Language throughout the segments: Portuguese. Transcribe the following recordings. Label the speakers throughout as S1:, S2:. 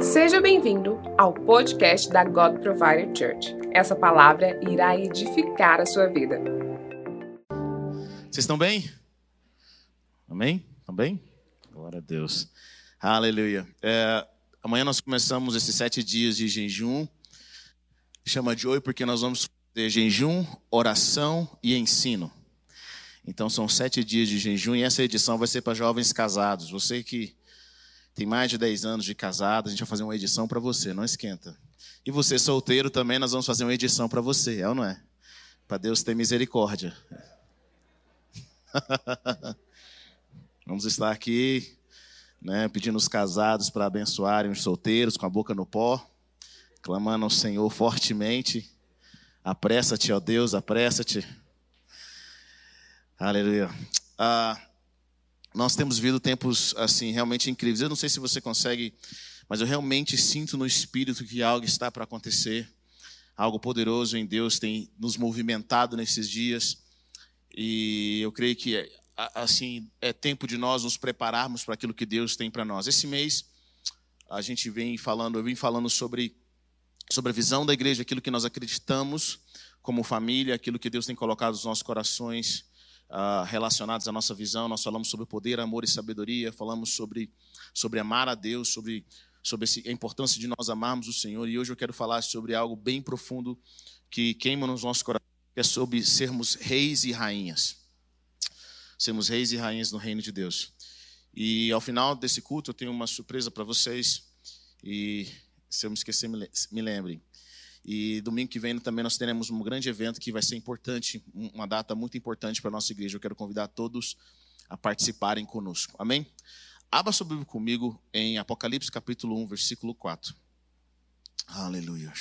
S1: Seja bem-vindo ao podcast da God Provider Church. Essa palavra irá edificar a sua vida.
S2: Vocês estão bem? Amém? Estão bem? Glória a Deus. Aleluia. É, amanhã nós começamos esses sete dias de jejum. Chama de hoje porque nós vamos fazer jejum, oração e ensino. Então são sete dias de jejum e essa edição vai ser para jovens casados. Você que tem mais de 10 anos de casado, a gente vai fazer uma edição para você, não esquenta. E você solteiro também, nós vamos fazer uma edição para você, é ou não é? Para Deus ter misericórdia. vamos estar aqui, né, pedindo os casados para abençoarem os solteiros com a boca no pó, clamando ao Senhor fortemente. Apressa-te, ó Deus, apressa-te. Aleluia. Ah, nós temos vivido tempos assim realmente incríveis. Eu não sei se você consegue, mas eu realmente sinto no espírito que algo está para acontecer. Algo poderoso em Deus tem nos movimentado nesses dias. E eu creio que assim é tempo de nós nos prepararmos para aquilo que Deus tem para nós. Esse mês a gente vem falando, eu vim falando sobre sobre a visão da igreja, aquilo que nós acreditamos como família, aquilo que Deus tem colocado nos nossos corações uh, relacionados à nossa visão. Nós falamos sobre poder, amor e sabedoria, falamos sobre, sobre amar a Deus, sobre, sobre a importância de nós amarmos o Senhor. E hoje eu quero falar sobre algo bem profundo que queima nos nossos corações, que é sobre sermos reis e rainhas. Sermos reis e rainhas no reino de Deus. E ao final desse culto eu tenho uma surpresa para vocês. E se eu me esquecer, me lembrem. E domingo que vem também nós teremos um grande evento que vai ser importante, uma data muito importante para a nossa igreja. Eu quero convidar todos a participarem conosco. Amém? Abra sua Bíblia comigo em Apocalipse capítulo 1, versículo 4. Aleluia.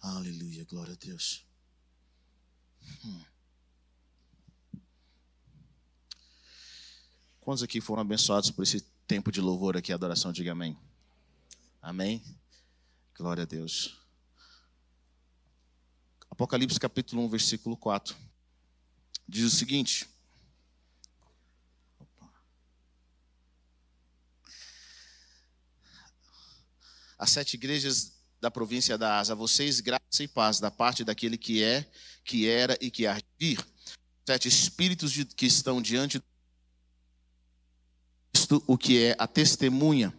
S2: Aleluia. Glória a Deus. Hum. Quantos aqui foram abençoados por esse tempo de louvor aqui, adoração? Diga amém. Amém. Glória a Deus. Apocalipse capítulo 1, versículo 4. Diz o seguinte: As sete igrejas da província da Asa, vocês graça e paz da parte daquele que é, que era e que há de vir. Sete espíritos de, que estão diante do o que é a testemunha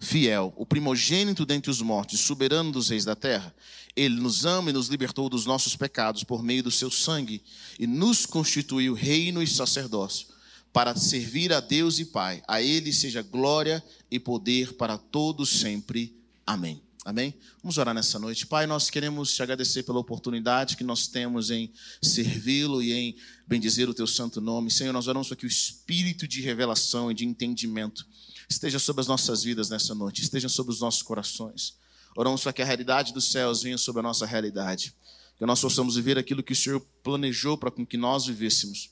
S2: fiel, o primogênito dentre os mortos, soberano dos reis da terra. Ele nos ama e nos libertou dos nossos pecados por meio do seu sangue e nos constituiu reino e sacerdócio para servir a Deus e Pai. A ele seja glória e poder para todos sempre. Amém. Amém? Vamos orar nessa noite. Pai, nós queremos te agradecer pela oportunidade que nós temos em servi-lo e em bendizer o teu santo nome. Senhor, nós oramos para que o espírito de revelação e de entendimento esteja sobre as nossas vidas nessa noite, esteja sobre os nossos corações. Oramos para que a realidade dos céus venha sobre a nossa realidade, que nós possamos viver aquilo que o Senhor planejou para que nós vivêssemos,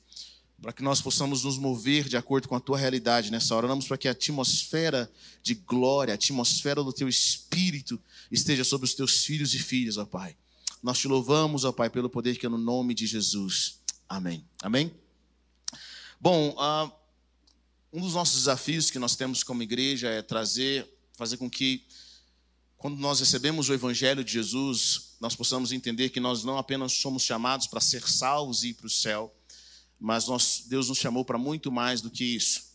S2: para que nós possamos nos mover de acordo com a tua realidade nessa hora. Oramos para que a atmosfera de glória, a atmosfera do teu espírito esteja sobre os teus filhos e filhas, ó Pai. Nós te louvamos, ó Pai, pelo poder que é no nome de Jesus. Amém. Amém? Bom, uh, um dos nossos desafios que nós temos como igreja é trazer, fazer com que, quando nós recebemos o Evangelho de Jesus, nós possamos entender que nós não apenas somos chamados para ser salvos e ir para o céu, mas nós, Deus nos chamou para muito mais do que isso.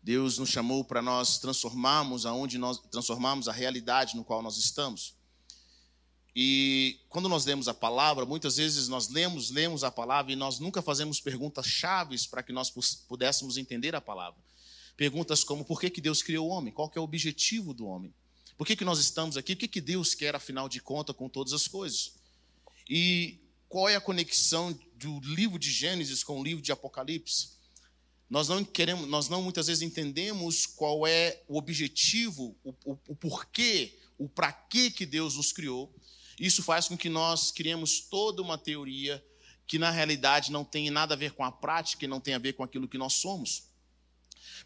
S2: Deus nos chamou para nós transformarmos aonde nós transformarmos a realidade no qual nós estamos. E quando nós lemos a palavra, muitas vezes nós lemos, lemos a palavra e nós nunca fazemos perguntas chaves para que nós pudéssemos entender a palavra. Perguntas como por que, que Deus criou o homem? Qual que é o objetivo do homem? Por que, que nós estamos aqui? O que, que Deus quer, afinal de contas, com todas as coisas? E qual é a conexão do livro de Gênesis com o livro de Apocalipse? Nós não queremos, nós não muitas vezes entendemos qual é o objetivo, o, o, o porquê, o para que que Deus nos criou. Isso faz com que nós criemos toda uma teoria que na realidade não tem nada a ver com a prática e não tem a ver com aquilo que nós somos.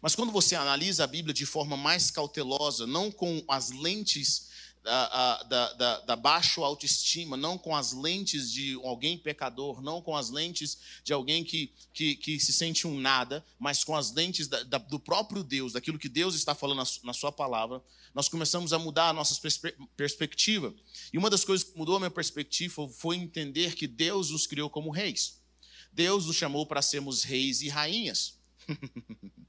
S2: Mas quando você analisa a Bíblia de forma mais cautelosa, não com as lentes da, da, da, da baixa autoestima, não com as lentes de alguém pecador, não com as lentes de alguém que, que, que se sente um nada, mas com as lentes da, da, do próprio Deus, daquilo que Deus está falando na, na Sua palavra, nós começamos a mudar a nossa perspe perspectiva. E uma das coisas que mudou a minha perspectiva foi entender que Deus nos criou como reis. Deus nos chamou para sermos reis e rainhas.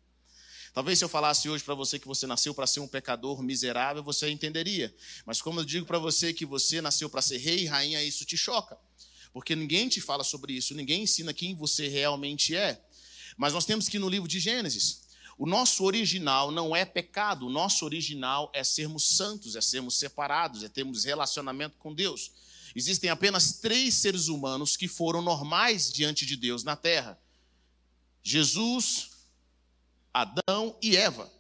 S2: Talvez se eu falasse hoje para você que você nasceu para ser um pecador miserável, você entenderia. Mas como eu digo para você que você nasceu para ser rei e rainha, isso te choca. Porque ninguém te fala sobre isso, ninguém ensina quem você realmente é. Mas nós temos que ir no livro de Gênesis. O nosso original não é pecado, o nosso original é sermos santos, é sermos separados, é termos relacionamento com Deus. Existem apenas três seres humanos que foram normais diante de Deus na terra: Jesus, Adão e Eva.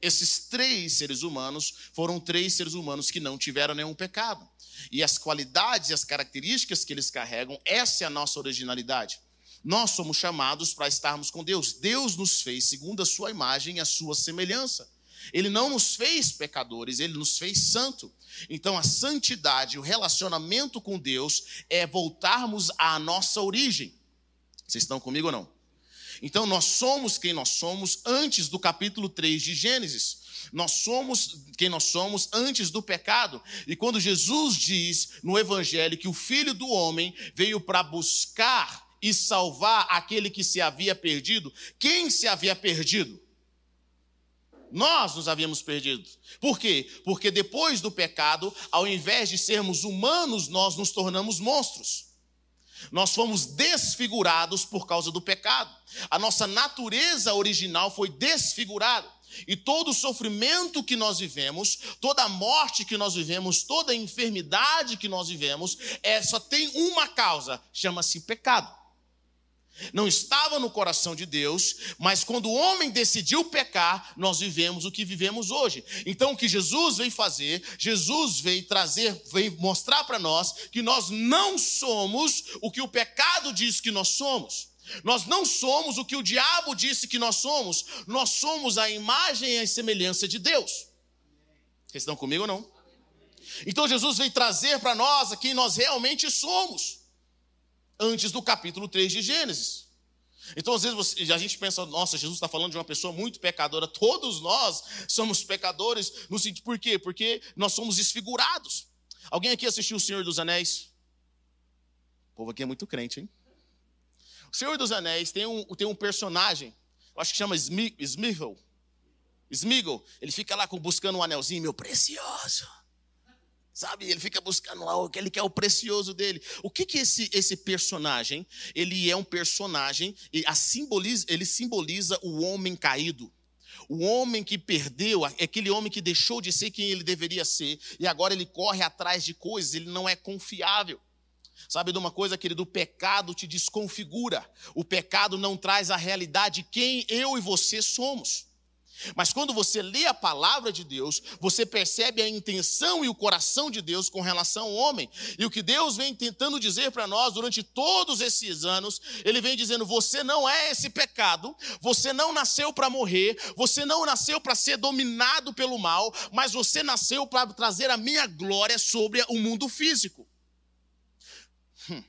S2: Esses três seres humanos foram três seres humanos que não tiveram nenhum pecado. E as qualidades e as características que eles carregam, essa é a nossa originalidade. Nós somos chamados para estarmos com Deus. Deus nos fez segundo a sua imagem e a sua semelhança. Ele não nos fez pecadores, ele nos fez santo. Então a santidade, o relacionamento com Deus é voltarmos à nossa origem. Vocês estão comigo ou não? Então nós somos quem nós somos antes do capítulo 3 de Gênesis. Nós somos quem nós somos antes do pecado. E quando Jesus diz no Evangelho que o Filho do Homem veio para buscar e salvar aquele que se havia perdido, quem se havia perdido? Nós nos havíamos perdido. Por quê? Porque depois do pecado, ao invés de sermos humanos, nós nos tornamos monstros. Nós fomos desfigurados por causa do pecado. A nossa natureza original foi desfigurada. E todo o sofrimento que nós vivemos, toda a morte que nós vivemos, toda a enfermidade que nós vivemos, é, só tem uma causa: chama-se pecado. Não estava no coração de Deus, mas quando o homem decidiu pecar, nós vivemos o que vivemos hoje. Então, o que Jesus veio fazer, Jesus veio trazer, veio mostrar para nós que nós não somos o que o pecado diz que nós somos. Nós não somos o que o diabo disse que nós somos. Nós somos a imagem e a semelhança de Deus. Vocês estão comigo ou não? Então, Jesus veio trazer para nós quem nós realmente somos antes do capítulo 3 de Gênesis. Então, às vezes, você, a gente pensa, nossa, Jesus está falando de uma pessoa muito pecadora. Todos nós somos pecadores, no sentido, por quê? Porque nós somos desfigurados. Alguém aqui assistiu O Senhor dos Anéis? O povo aqui é muito crente, hein? O Senhor dos Anéis tem um, tem um personagem, eu acho que chama Smeagol. Smeagol, ele fica lá buscando um anelzinho, meu precioso. Sabe, ele fica buscando lá, ele quer o precioso dele. O que que esse, esse personagem? Ele é um personagem, e a simboliza, ele simboliza o homem caído. O homem que perdeu, aquele homem que deixou de ser quem ele deveria ser, e agora ele corre atrás de coisas, ele não é confiável. Sabe de uma coisa, querido? O pecado te desconfigura. O pecado não traz a realidade quem eu e você somos. Mas quando você lê a palavra de Deus, você percebe a intenção e o coração de Deus com relação ao homem. E o que Deus vem tentando dizer para nós durante todos esses anos, Ele vem dizendo: você não é esse pecado, você não nasceu para morrer, você não nasceu para ser dominado pelo mal, mas você nasceu para trazer a minha glória sobre o mundo físico. Hum.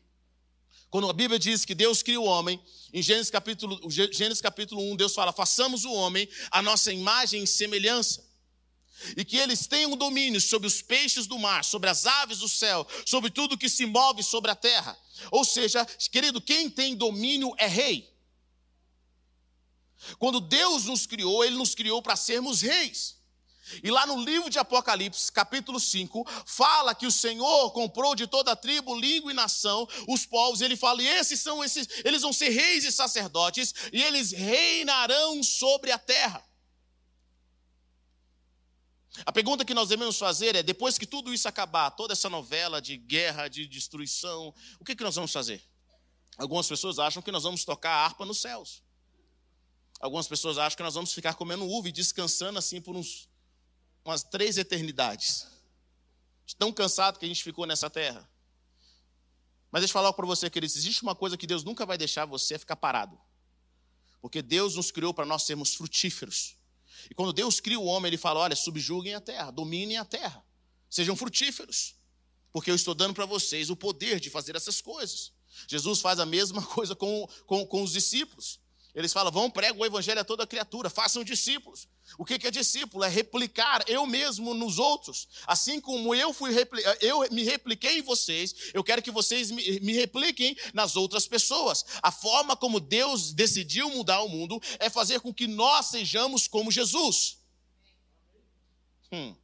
S2: Quando a Bíblia diz que Deus cria o homem, em Gênesis capítulo, Gênesis capítulo 1, Deus fala: façamos o homem a nossa imagem e semelhança. E que eles tenham domínio sobre os peixes do mar, sobre as aves do céu, sobre tudo que se move sobre a terra. Ou seja, querido, quem tem domínio é rei. Quando Deus nos criou, Ele nos criou para sermos reis. E lá no livro de Apocalipse, capítulo 5, fala que o Senhor comprou de toda tribo, língua e nação os povos. Ele fala: e esses são esses, eles vão ser reis e sacerdotes, e eles reinarão sobre a terra. A pergunta que nós devemos fazer é: depois que tudo isso acabar, toda essa novela de guerra, de destruição, o que, que nós vamos fazer? Algumas pessoas acham que nós vamos tocar a harpa nos céus. Algumas pessoas acham que nós vamos ficar comendo uva e descansando assim por uns umas três eternidades. Tão cansado que a gente ficou nessa terra. Mas deixa eu falar para você, queridos, existe uma coisa que Deus nunca vai deixar você ficar parado. Porque Deus nos criou para nós sermos frutíferos. E quando Deus cria o homem, ele fala: olha, subjuguem a terra, dominem a terra. sejam frutíferos, porque eu estou dando para vocês o poder de fazer essas coisas. Jesus faz a mesma coisa com, com, com os discípulos. Eles falam: vão, pregam o evangelho a toda criatura, façam discípulos. O que é discípulo? É replicar eu mesmo nos outros. Assim como eu fui eu me repliquei em vocês, eu quero que vocês me, me repliquem nas outras pessoas. A forma como Deus decidiu mudar o mundo é fazer com que nós sejamos como Jesus. Hum.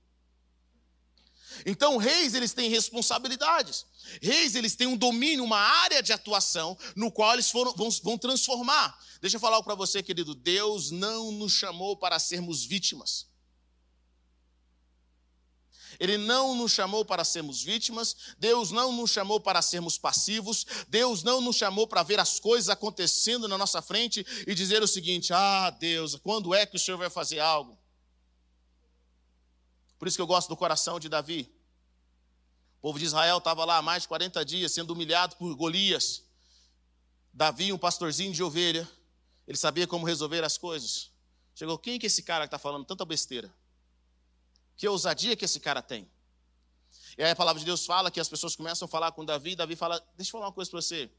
S2: Então, reis, eles têm responsabilidades. Reis, eles têm um domínio, uma área de atuação no qual eles foram, vão, vão transformar. Deixa eu falar algo para você, querido. Deus não nos chamou para sermos vítimas. Ele não nos chamou para sermos vítimas, Deus não nos chamou para sermos passivos, Deus não nos chamou para ver as coisas acontecendo na nossa frente e dizer o seguinte: ah, Deus, quando é que o Senhor vai fazer algo? Por isso que eu gosto do coração de Davi. O povo de Israel estava lá há mais de 40 dias sendo humilhado por Golias. Davi, um pastorzinho de ovelha, ele sabia como resolver as coisas. Chegou, quem é que esse cara que está falando tanta besteira? Que ousadia que esse cara tem? E aí a palavra de Deus fala que as pessoas começam a falar com Davi, Davi fala, deixa eu falar uma coisa para você.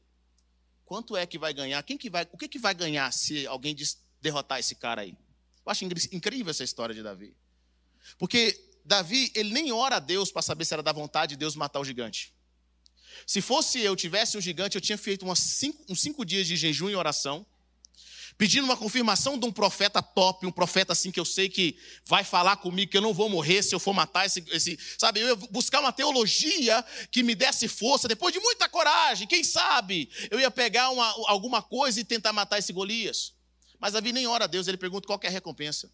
S2: Quanto é que vai ganhar? Quem que vai, o que, que vai ganhar se alguém derrotar esse cara aí? Eu acho incrível essa história de Davi. Porque Davi, ele nem ora a Deus para saber se era da vontade de Deus matar o gigante. Se fosse eu, tivesse um gigante, eu tinha feito cinco, uns cinco dias de jejum e oração, pedindo uma confirmação de um profeta top, um profeta assim que eu sei que vai falar comigo que eu não vou morrer se eu for matar esse, esse sabe? Eu ia buscar uma teologia que me desse força, depois de muita coragem, quem sabe eu ia pegar uma, alguma coisa e tentar matar esse Golias. Mas Davi nem ora a Deus, ele pergunta qual é a recompensa.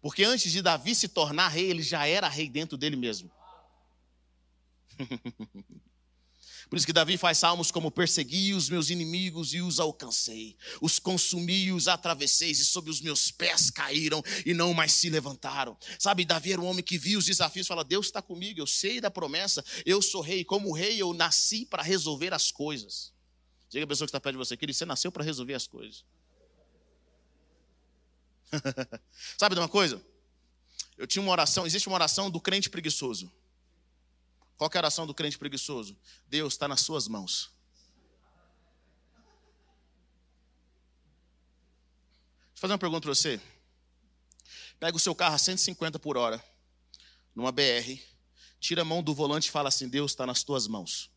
S2: Porque antes de Davi se tornar rei, ele já era rei dentro dele mesmo. Por isso que Davi faz salmos como: Persegui os meus inimigos e os alcancei, os consumi e os atravessei, e sob os meus pés caíram e não mais se levantaram. Sabe, Davi era um homem que via os desafios e fala: Deus está comigo, eu sei da promessa, eu sou rei, como rei eu nasci para resolver as coisas. Diga a pessoa que está perto de você, querido, você nasceu para resolver as coisas. Sabe de uma coisa? Eu tinha uma oração, existe uma oração do crente preguiçoso. Qual é a oração do crente preguiçoso? Deus está nas suas mãos. Deixa eu fazer uma pergunta para você. Pega o seu carro a 150 por hora, numa BR, tira a mão do volante e fala assim: Deus está nas tuas mãos.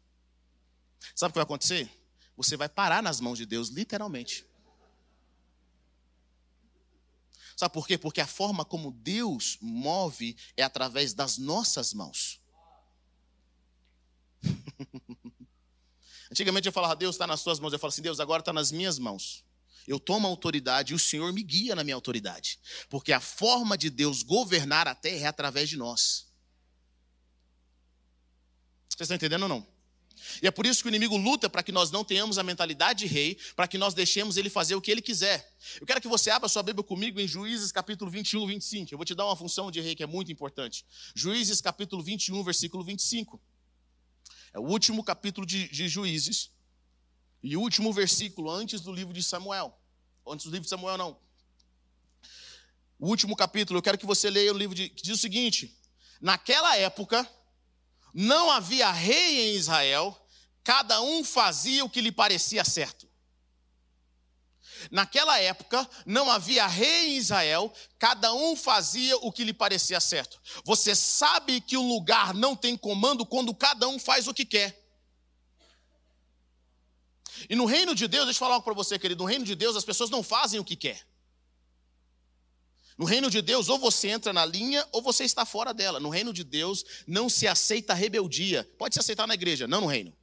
S2: Sabe o que vai acontecer? Você vai parar nas mãos de Deus, literalmente. Sabe por quê? Porque a forma como Deus move é através das nossas mãos. Antigamente eu falava, Deus está nas suas mãos. Eu falo assim, Deus, agora está nas minhas mãos. Eu tomo autoridade e o Senhor me guia na minha autoridade. Porque a forma de Deus governar a terra é através de nós. Vocês estão entendendo ou não? E é por isso que o inimigo luta para que nós não tenhamos a mentalidade de rei, para que nós deixemos ele fazer o que ele quiser. Eu quero que você abra sua Bíblia comigo em Juízes capítulo 21, 25. Eu vou te dar uma função de rei que é muito importante. Juízes capítulo 21, versículo 25. É o último capítulo de, de Juízes e o último versículo antes do livro de Samuel. Antes do livro de Samuel, não. O último capítulo, eu quero que você leia o livro de, que diz o seguinte: Naquela época, não havia rei em Israel, cada um fazia o que lhe parecia certo. Naquela época, não havia rei em Israel, cada um fazia o que lhe parecia certo. Você sabe que o lugar não tem comando quando cada um faz o que quer. E no reino de Deus, deixa eu falar algo para você, querido. No reino de Deus, as pessoas não fazem o que quer. No reino de Deus, ou você entra na linha ou você está fora dela. No reino de Deus, não se aceita rebeldia. Pode se aceitar na igreja, não no reino.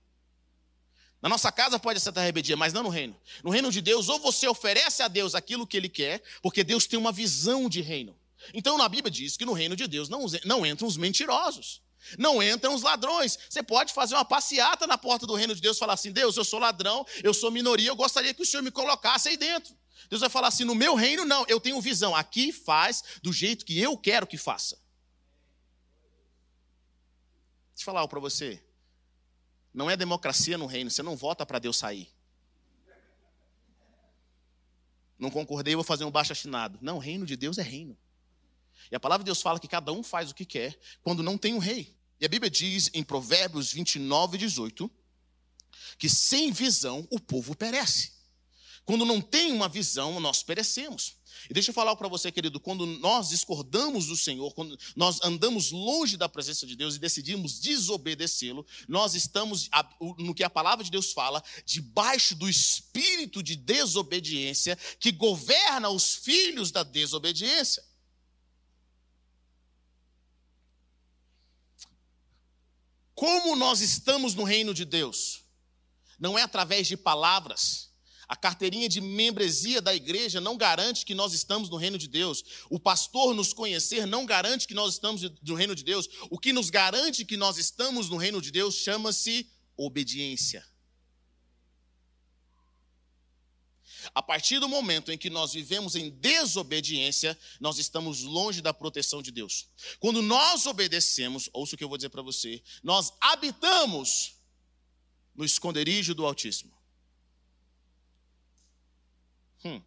S2: Na nossa casa pode aceitar rebeldia, mas não no reino. No reino de Deus, ou você oferece a Deus aquilo que Ele quer, porque Deus tem uma visão de reino. Então, na Bíblia diz que no reino de Deus não, não entram os mentirosos. Não entram os ladrões. Você pode fazer uma passeata na porta do reino de Deus e falar assim: Deus, eu sou ladrão, eu sou minoria, eu gostaria que o Senhor me colocasse aí dentro. Deus vai falar assim: no meu reino, não, eu tenho visão. Aqui faz do jeito que eu quero que faça. Deixa eu falar algo para você. Não é democracia no reino, você não vota para Deus sair. Não concordei, vou fazer um baixo assinado. Não, reino de Deus é reino. E a palavra de Deus fala que cada um faz o que quer quando não tem um rei. E a Bíblia diz em Provérbios 29, 18, que sem visão o povo perece. Quando não tem uma visão, nós perecemos. E deixa eu falar para você, querido, quando nós discordamos do Senhor, quando nós andamos longe da presença de Deus e decidimos desobedecê-lo, nós estamos, no que a palavra de Deus fala, debaixo do espírito de desobediência que governa os filhos da desobediência. Como nós estamos no reino de Deus? Não é através de palavras. A carteirinha de membresia da igreja não garante que nós estamos no reino de Deus. O pastor nos conhecer não garante que nós estamos no reino de Deus. O que nos garante que nós estamos no reino de Deus chama-se obediência. A partir do momento em que nós vivemos em desobediência, nós estamos longe da proteção de Deus. Quando nós obedecemos, ouça o que eu vou dizer para você, nós habitamos no esconderijo do Altíssimo. Hum.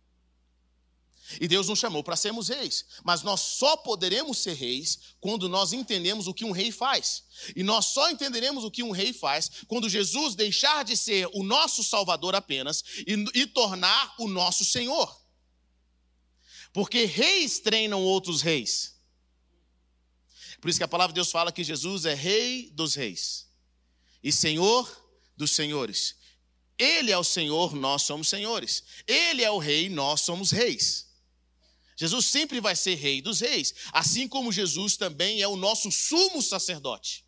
S2: E Deus nos chamou para sermos reis, mas nós só poderemos ser reis quando nós entendemos o que um rei faz. E nós só entenderemos o que um rei faz quando Jesus deixar de ser o nosso Salvador apenas e, e tornar o nosso Senhor. Porque reis treinam outros reis. Por isso que a palavra de Deus fala que Jesus é Rei dos Reis e Senhor dos Senhores. Ele é o Senhor, nós somos senhores. Ele é o Rei, nós somos reis. Jesus sempre vai ser rei dos reis, assim como Jesus também é o nosso sumo sacerdote.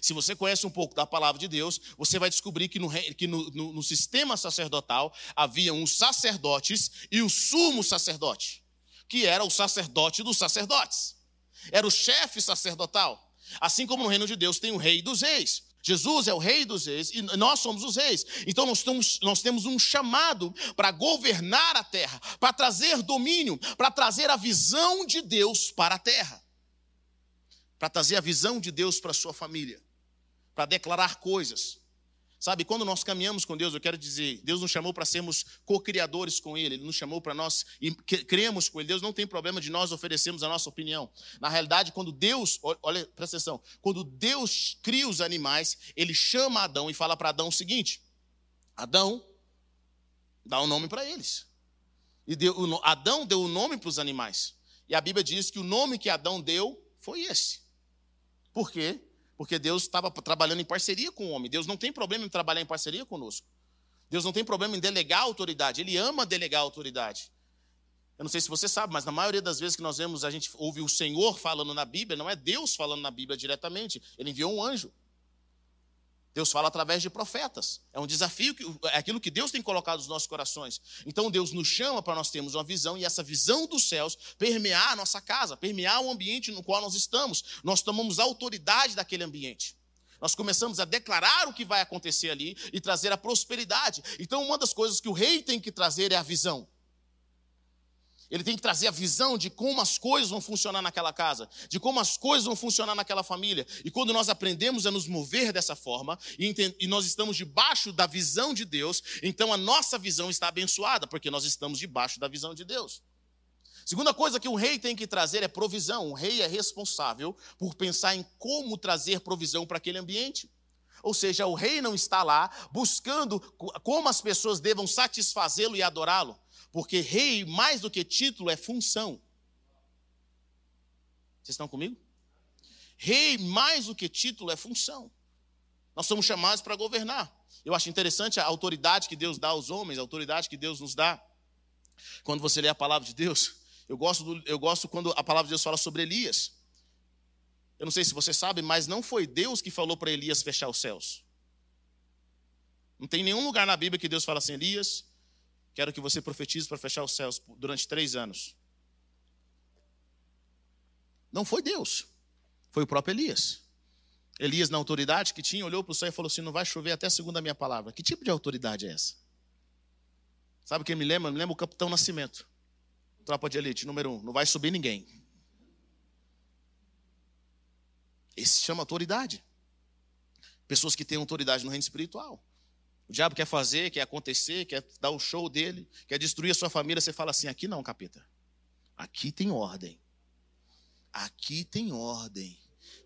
S2: Se você conhece um pouco da palavra de Deus, você vai descobrir que, no, que no, no, no sistema sacerdotal havia os sacerdotes e o sumo sacerdote, que era o sacerdote dos sacerdotes, era o chefe sacerdotal. Assim como no reino de Deus tem o rei dos reis. Jesus é o rei dos reis e nós somos os reis. Então nós temos, nós temos um chamado para governar a terra, para trazer domínio, para trazer a visão de Deus para a terra, para trazer a visão de Deus para a sua família, para declarar coisas. Sabe, quando nós caminhamos com Deus, eu quero dizer, Deus nos chamou para sermos co-criadores com Ele, Ele nos chamou para nós e cremos com Ele. Deus não tem problema de nós oferecermos a nossa opinião. Na realidade, quando Deus, olha, presta atenção, quando Deus cria os animais, Ele chama Adão e fala para Adão o seguinte: Adão, dá um nome para eles. E deu, Adão deu o um nome para os animais. E a Bíblia diz que o nome que Adão deu foi esse. Por quê? Porque Deus estava trabalhando em parceria com o homem. Deus não tem problema em trabalhar em parceria conosco. Deus não tem problema em delegar autoridade. Ele ama delegar autoridade. Eu não sei se você sabe, mas na maioria das vezes que nós vemos, a gente ouve o Senhor falando na Bíblia, não é Deus falando na Bíblia diretamente. Ele enviou um anjo. Deus fala através de profetas. É um desafio, que, é aquilo que Deus tem colocado nos nossos corações. Então Deus nos chama para nós termos uma visão e essa visão dos céus permear a nossa casa, permear o ambiente no qual nós estamos. Nós tomamos autoridade daquele ambiente. Nós começamos a declarar o que vai acontecer ali e trazer a prosperidade. Então, uma das coisas que o rei tem que trazer é a visão. Ele tem que trazer a visão de como as coisas vão funcionar naquela casa, de como as coisas vão funcionar naquela família. E quando nós aprendemos a nos mover dessa forma, e, nós estamos debaixo da visão de Deus, então a nossa visão está abençoada, porque nós estamos debaixo da visão de Deus. Segunda coisa que um rei tem que trazer é provisão. O rei é responsável por pensar em como trazer provisão para aquele ambiente. Ou seja, o rei não está lá buscando como as pessoas devam satisfazê-lo e adorá-lo. Porque rei, mais do que título, é função. Vocês estão comigo? Rei, mais do que título, é função. Nós somos chamados para governar. Eu acho interessante a autoridade que Deus dá aos homens, a autoridade que Deus nos dá. Quando você lê a palavra de Deus, eu gosto, do, eu gosto quando a palavra de Deus fala sobre Elias. Eu não sei se você sabe, mas não foi Deus que falou para Elias fechar os céus. Não tem nenhum lugar na Bíblia que Deus fala assim, Elias, Quero que você profetize para fechar os céus durante três anos. Não foi Deus, foi o próprio Elias. Elias, na autoridade que tinha, olhou para o céu e falou assim: Não vai chover até segundo a minha palavra. Que tipo de autoridade é essa? Sabe quem me lembra? Me lembra o capitão Nascimento, tropa de elite, número um: Não vai subir ninguém. Esse se chama autoridade. Pessoas que têm autoridade no reino espiritual. O diabo quer fazer, quer acontecer, quer dar o show dele, quer destruir a sua família. Você fala assim: aqui não, capeta. Aqui tem ordem. Aqui tem ordem.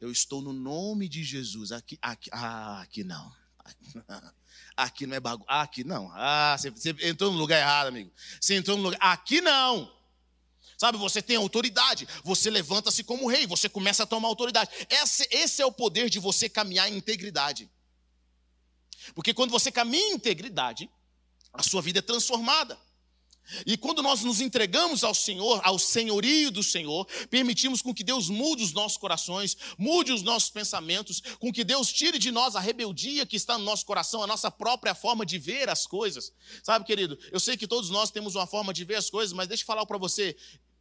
S2: Eu estou no nome de Jesus. Aqui, aqui, ah, aqui não. Aqui não é bagulho. Aqui não. Ah, você, você entrou no lugar errado, amigo. Você entrou no lugar. Aqui não. Sabe, você tem autoridade, você levanta-se como rei, você começa a tomar autoridade. Esse, esse é o poder de você caminhar em integridade. Porque quando você caminha em integridade, a sua vida é transformada. E quando nós nos entregamos ao Senhor, ao senhorio do Senhor, permitimos com que Deus mude os nossos corações, mude os nossos pensamentos, com que Deus tire de nós a rebeldia que está no nosso coração, a nossa própria forma de ver as coisas. Sabe, querido, eu sei que todos nós temos uma forma de ver as coisas, mas deixa eu falar para você,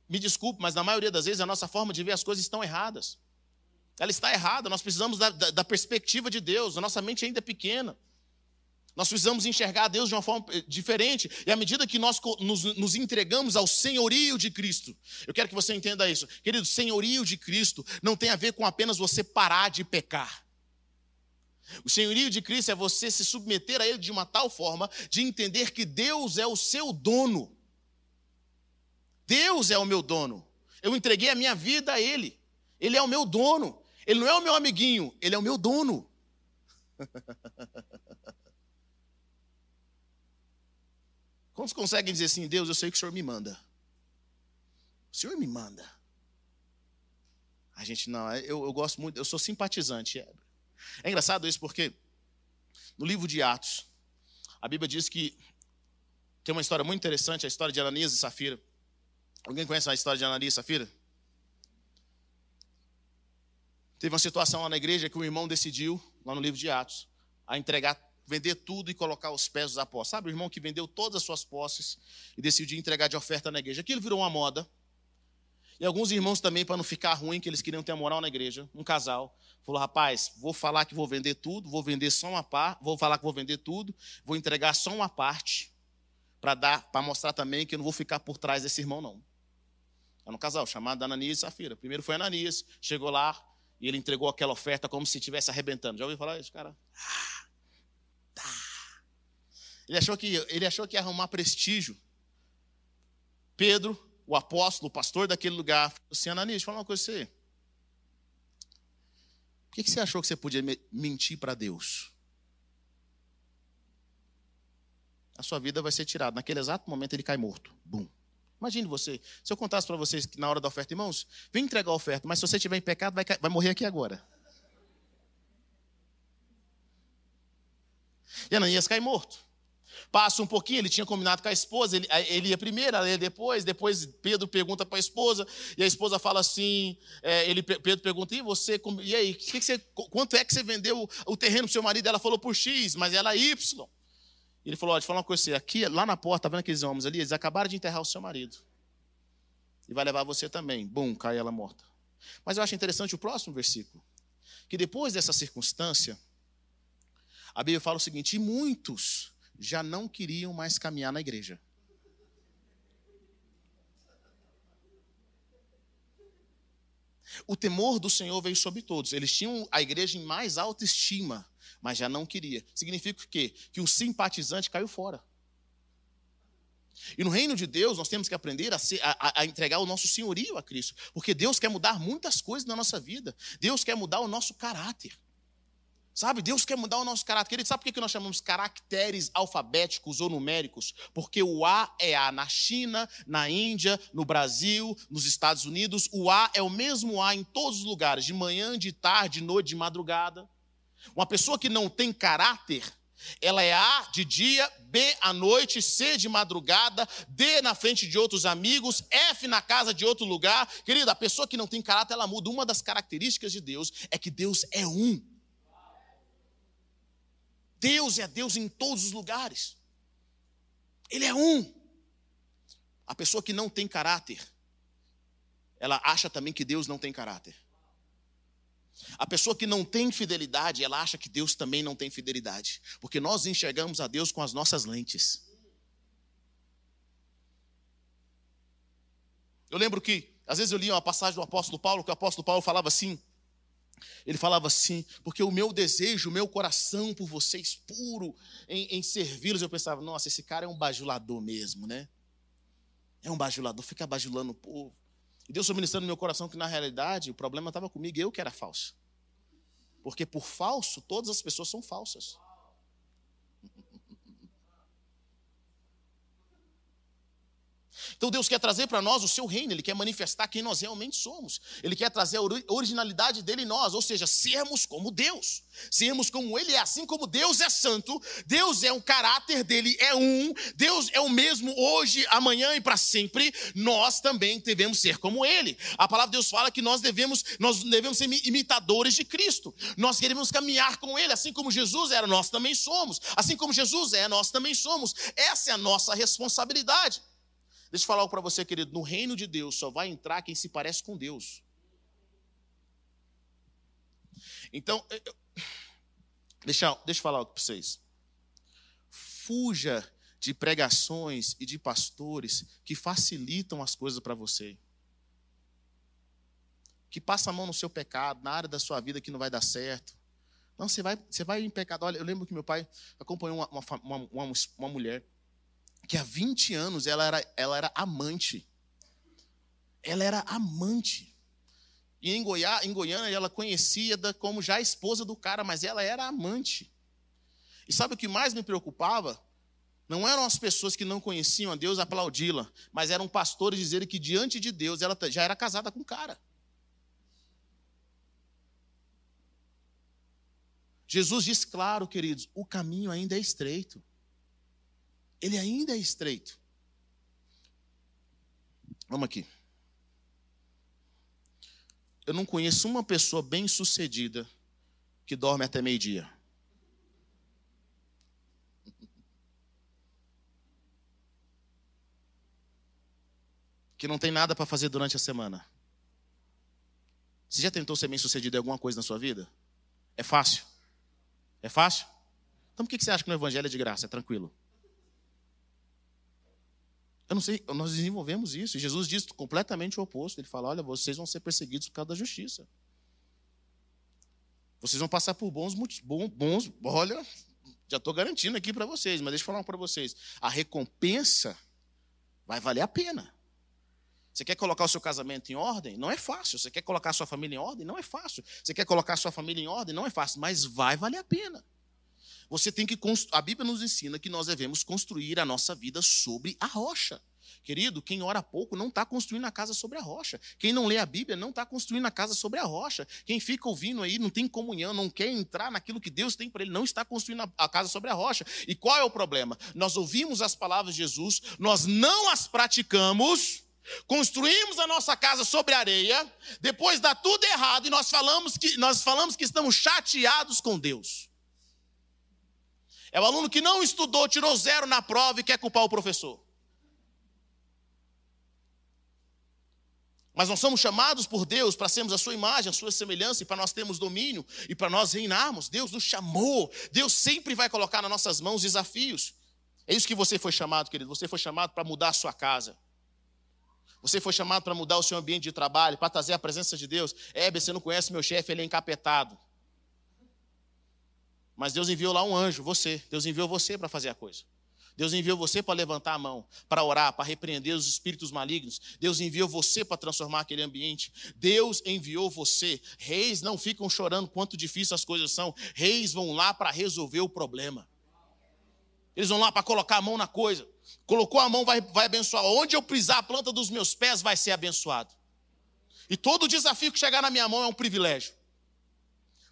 S2: me desculpe, mas na maioria das vezes a nossa forma de ver as coisas estão erradas. Ela está errada, nós precisamos da, da, da perspectiva de Deus, a nossa mente ainda é pequena. Nós precisamos enxergar Deus de uma forma eh, diferente. E à medida que nós nos, nos, entregamos ao senhorio de Cristo, eu quero que você entenda isso. Querido, senhorio de Cristo não tem a ver com apenas você parar de pecar. O senhorio de Cristo é você se submeter a Ele de uma tal forma de entender que Deus é o seu dono. Deus é o meu dono. Eu entreguei a minha vida a Ele. Ele é o meu dono. Ele não é o meu amiguinho, Ele é o meu dono. Quantos conseguem dizer assim, Deus, eu sei que o Senhor me manda? O Senhor me manda. A gente não, eu, eu gosto muito, eu sou simpatizante. É, é engraçado isso porque no livro de Atos, a Bíblia diz que tem uma história muito interessante, a história de Ananias e Safira. Alguém conhece a história de Ananias e Safira? Teve uma situação lá na igreja que o irmão decidiu, lá no livro de Atos, a entregar vender tudo e colocar aos pés dos apóstolos. Sabe o irmão que vendeu todas as suas posses e decidiu entregar de oferta na igreja? Aquilo virou uma moda. E alguns irmãos também, para não ficar ruim, que eles queriam ter a moral na igreja, um casal, falou: rapaz, vou falar que vou vender tudo, vou vender só uma parte, vou falar que vou vender tudo, vou entregar só uma parte, para dar, para mostrar também que eu não vou ficar por trás desse irmão, não. Era um casal chamado Ananias e Safira. Primeiro foi Ananias, chegou lá e ele entregou aquela oferta como se estivesse arrebentando. Já ouviu falar isso, cara? Ah, ele achou que, ele achou que ia arrumar prestígio. Pedro, o apóstolo, o pastor daquele lugar, falou assim: Ananias, fala uma coisa pra você. Que você achou que você podia mentir para Deus? A sua vida vai ser tirada. Naquele exato momento ele cai morto. Bum. Imagine você. Se eu contasse para vocês que na hora da oferta, irmãos, vem entregar a oferta, mas se você estiver em pecado, vai, vai morrer aqui agora. E Ananias cai morto. Passa um pouquinho, ele tinha combinado com a esposa, ele, ele ia primeiro, ela ia depois, depois Pedro pergunta para a esposa, e a esposa fala assim, é, ele, Pedro pergunta, e você, e aí, que que você, quanto é que você vendeu o terreno para seu marido? Ela falou por X, mas ela Y. Ele falou, olha, deixa eu falar uma coisa aqui, lá na porta, tá vendo aqueles homens ali? Eles acabaram de enterrar o seu marido. E vai levar você também. Bum, cai ela morta. Mas eu acho interessante o próximo versículo, que depois dessa circunstância, a Bíblia fala o seguinte, e muitos já não queriam mais caminhar na igreja. O temor do Senhor veio sobre todos. Eles tinham a igreja em mais alta estima, mas já não queria. Significa o quê? Que o simpatizante caiu fora. E no reino de Deus, nós temos que aprender a, ser, a, a, entregar o nosso senhorio a Cristo. Porque Deus quer mudar muitas coisas na nossa vida. Deus quer mudar o nosso caráter. Sabe, Deus quer mudar o nosso caráter. Ele sabe por que nós chamamos caracteres alfabéticos ou numéricos? Porque o A é A na China, na Índia, no Brasil, nos Estados Unidos. O A é o mesmo A em todos os lugares, de manhã, de tarde, de noite, de madrugada. Uma pessoa que não tem caráter, ela é A de dia, B à noite, C de madrugada, D na frente de outros amigos, F na casa de outro lugar. Querida, a pessoa que não tem caráter, ela muda. Uma das características de Deus é que Deus é um. Deus é Deus em todos os lugares. Ele é um. A pessoa que não tem caráter, ela acha também que Deus não tem caráter. A pessoa que não tem fidelidade, ela acha que Deus também não tem fidelidade. Porque nós enxergamos a Deus com as nossas lentes. Eu lembro que, às vezes eu lia uma passagem do apóstolo Paulo, que o apóstolo Paulo falava assim: ele falava assim, porque o meu desejo, o meu coração por vocês puro em, em servi-los. Eu pensava, nossa, esse cara é um bajulador mesmo, né? É um bajulador, fica bajulando o povo. E Deus foi ministrando no meu coração que, na realidade, o problema estava comigo, eu que era falso. Porque por falso, todas as pessoas são falsas. Então Deus quer trazer para nós o seu reino, Ele quer manifestar quem nós realmente somos. Ele quer trazer a originalidade dele em nós, ou seja, sermos como Deus. Sermos como Ele é, assim como Deus é santo, Deus é o caráter dele, é um, Deus é o mesmo hoje, amanhã e para sempre, nós também devemos ser como Ele. A palavra de Deus fala que nós devemos, nós devemos ser imitadores de Cristo. Nós queremos caminhar com Ele, assim como Jesus era, nós também somos. Assim como Jesus é, nós também somos. Essa é a nossa responsabilidade. Deixa eu falar algo para você, querido. No reino de Deus só vai entrar quem se parece com Deus. Então, eu... deixa, deixa eu falar algo para vocês. Fuja de pregações e de pastores que facilitam as coisas para você. Que passa a mão no seu pecado, na área da sua vida que não vai dar certo. Não, você vai, você vai em pecado. Olha, eu lembro que meu pai acompanhou uma, uma, uma, uma mulher que há 20 anos ela era, ela era amante. Ela era amante. E em, Goiá, em Goiânia ela conhecia como já a esposa do cara, mas ela era amante. E sabe o que mais me preocupava? Não eram as pessoas que não conheciam a Deus aplaudi-la, mas eram pastores dizerem que diante de Deus ela já era casada com o cara. Jesus diz claro, queridos, o caminho ainda é estreito ele ainda é estreito. Vamos aqui. Eu não conheço uma pessoa bem-sucedida que dorme até meio-dia. Que não tem nada para fazer durante a semana. Você já tentou ser bem-sucedido em alguma coisa na sua vida? É fácil? É fácil? Então por que você acha que no Evangelho é de graça? É tranquilo? Eu não sei, nós desenvolvemos isso. E Jesus diz completamente o oposto. Ele fala: olha, vocês vão ser perseguidos por causa da justiça. Vocês vão passar por bons, bons, bons olha, já estou garantindo aqui para vocês, mas deixa eu falar para vocês. A recompensa vai valer a pena. Você quer colocar o seu casamento em ordem? Não é fácil. Você quer colocar a sua família em ordem? Não é fácil. Você quer colocar a sua família em ordem? Não é fácil, mas vai valer a pena. Você tem que a Bíblia nos ensina que nós devemos construir a nossa vida sobre a rocha. Querido, quem ora pouco não está construindo a casa sobre a rocha. Quem não lê a Bíblia não está construindo a casa sobre a rocha. Quem fica ouvindo aí, não tem comunhão, não quer entrar naquilo que Deus tem para ele, não está construindo a casa sobre a rocha. E qual é o problema? Nós ouvimos as palavras de Jesus, nós não as praticamos, construímos a nossa casa sobre areia, depois dá tudo errado e nós falamos que, nós falamos que estamos chateados com Deus. É o aluno que não estudou, tirou zero na prova e quer culpar o professor. Mas nós somos chamados por Deus para sermos a sua imagem, a sua semelhança, e para nós termos domínio e para nós reinarmos. Deus nos chamou. Deus sempre vai colocar nas nossas mãos desafios. É isso que você foi chamado, querido. Você foi chamado para mudar a sua casa. Você foi chamado para mudar o seu ambiente de trabalho, para trazer a presença de Deus. É, você não conhece meu chefe, ele é encapetado. Mas Deus enviou lá um anjo, você. Deus enviou você para fazer a coisa. Deus enviou você para levantar a mão, para orar, para repreender os espíritos malignos. Deus enviou você para transformar aquele ambiente. Deus enviou você. Reis não ficam chorando quanto difícil as coisas são. Reis vão lá para resolver o problema. Eles vão lá para colocar a mão na coisa. Colocou a mão, vai, vai abençoar. Onde eu pisar a planta dos meus pés vai ser abençoado. E todo desafio que chegar na minha mão é um privilégio.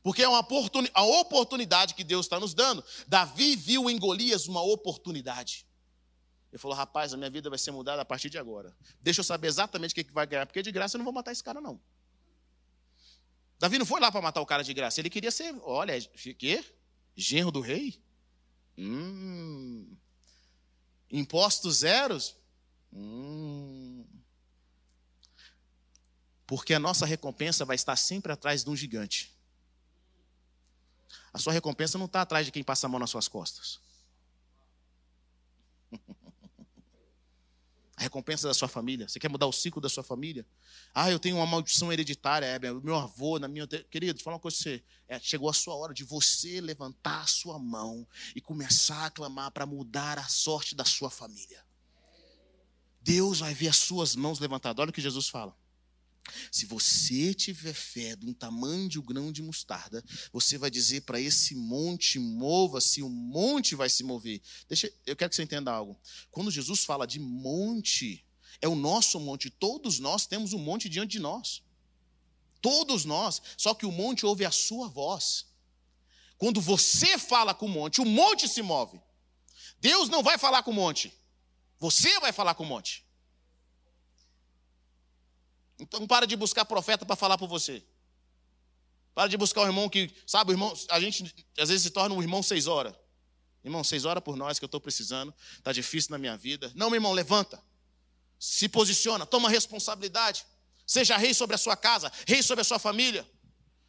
S2: Porque é uma a oportunidade que Deus está nos dando. Davi viu em Golias uma oportunidade. Ele falou: rapaz, a minha vida vai ser mudada a partir de agora. Deixa eu saber exatamente o que, que vai ganhar, porque de graça eu não vou matar esse cara, não. Davi não foi lá para matar o cara de graça. Ele queria ser, olha, quê? Genro do rei? Hum. Impostos zeros? Hum. Porque a nossa recompensa vai estar sempre atrás de um gigante. A sua recompensa não está atrás de quem passa a mão nas suas costas. A recompensa da sua família. Você quer mudar o ciclo da sua família? Ah, eu tenho uma maldição hereditária. É, meu avô, na minha. Querido, fala uma coisa você. É, chegou a sua hora de você levantar a sua mão e começar a clamar para mudar a sorte da sua família. Deus vai ver as suas mãos levantadas. Olha o que Jesus fala. Se você tiver fé de um tamanho de um grão de mostarda, você vai dizer para esse monte, mova-se, o monte vai se mover. Deixa, eu quero que você entenda algo. Quando Jesus fala de monte, é o nosso monte. Todos nós temos um monte diante de nós. Todos nós. Só que o monte ouve a sua voz. Quando você fala com o monte, o monte se move. Deus não vai falar com o monte. Você vai falar com o monte. Então para de buscar profeta para falar por você. Para de buscar o irmão que, sabe, o irmão, a gente às vezes se torna um irmão seis horas. Irmão, seis horas por nós que eu estou precisando, está difícil na minha vida. Não, meu irmão, levanta. Se posiciona, toma responsabilidade. Seja rei sobre a sua casa, rei sobre a sua família.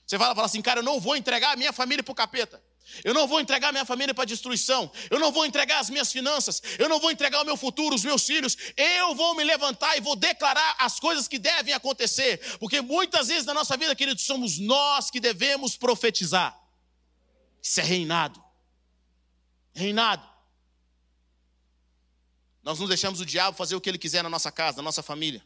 S2: Você vai lá e fala assim, cara, eu não vou entregar a minha família para o capeta. Eu não vou entregar minha família para destruição. Eu não vou entregar as minhas finanças. Eu não vou entregar o meu futuro, os meus filhos. Eu vou me levantar e vou declarar as coisas que devem acontecer. Porque muitas vezes na nossa vida, queridos, somos nós que devemos profetizar. Isso é reinado. Reinado. Nós não deixamos o diabo fazer o que ele quiser na nossa casa, na nossa família.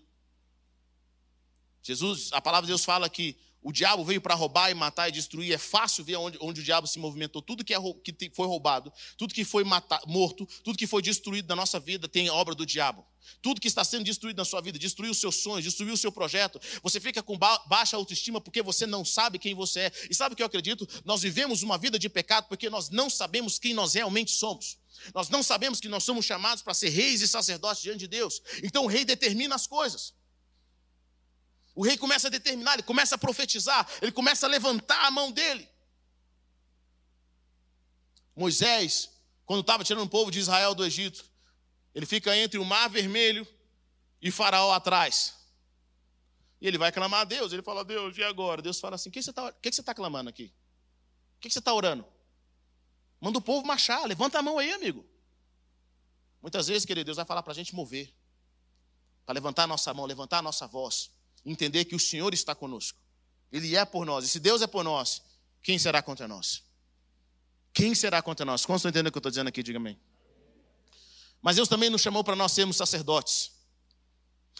S2: Jesus, a palavra de Deus fala que o diabo veio para roubar e matar e destruir. É fácil ver onde, onde o diabo se movimentou. Tudo que, é, que foi roubado, tudo que foi morto, tudo que foi destruído na nossa vida tem obra do diabo. Tudo que está sendo destruído na sua vida, destruiu os seus sonhos, destruiu o seu projeto. Você fica com ba baixa autoestima porque você não sabe quem você é. E sabe o que eu acredito? Nós vivemos uma vida de pecado porque nós não sabemos quem nós realmente somos. Nós não sabemos que nós somos chamados para ser reis e sacerdotes diante de Deus. Então o rei determina as coisas. O rei começa a determinar, ele começa a profetizar, ele começa a levantar a mão dele. Moisés, quando estava tirando o povo de Israel do Egito, ele fica entre o mar vermelho e Faraó atrás. E ele vai clamar a Deus. Ele fala, Deus, e agora? Deus fala assim: o que você está que que tá clamando aqui? O que, que você está orando? Manda o povo marchar, levanta a mão aí, amigo. Muitas vezes, querido, Deus vai falar para a gente mover, para levantar a nossa mão, levantar a nossa voz entender que o Senhor está conosco. Ele é por nós. E se Deus é por nós, quem será contra nós? Quem será contra nós? Como estão entendendo o que eu estou dizendo aqui? Diga amém. Mas Deus também nos chamou para nós sermos sacerdotes.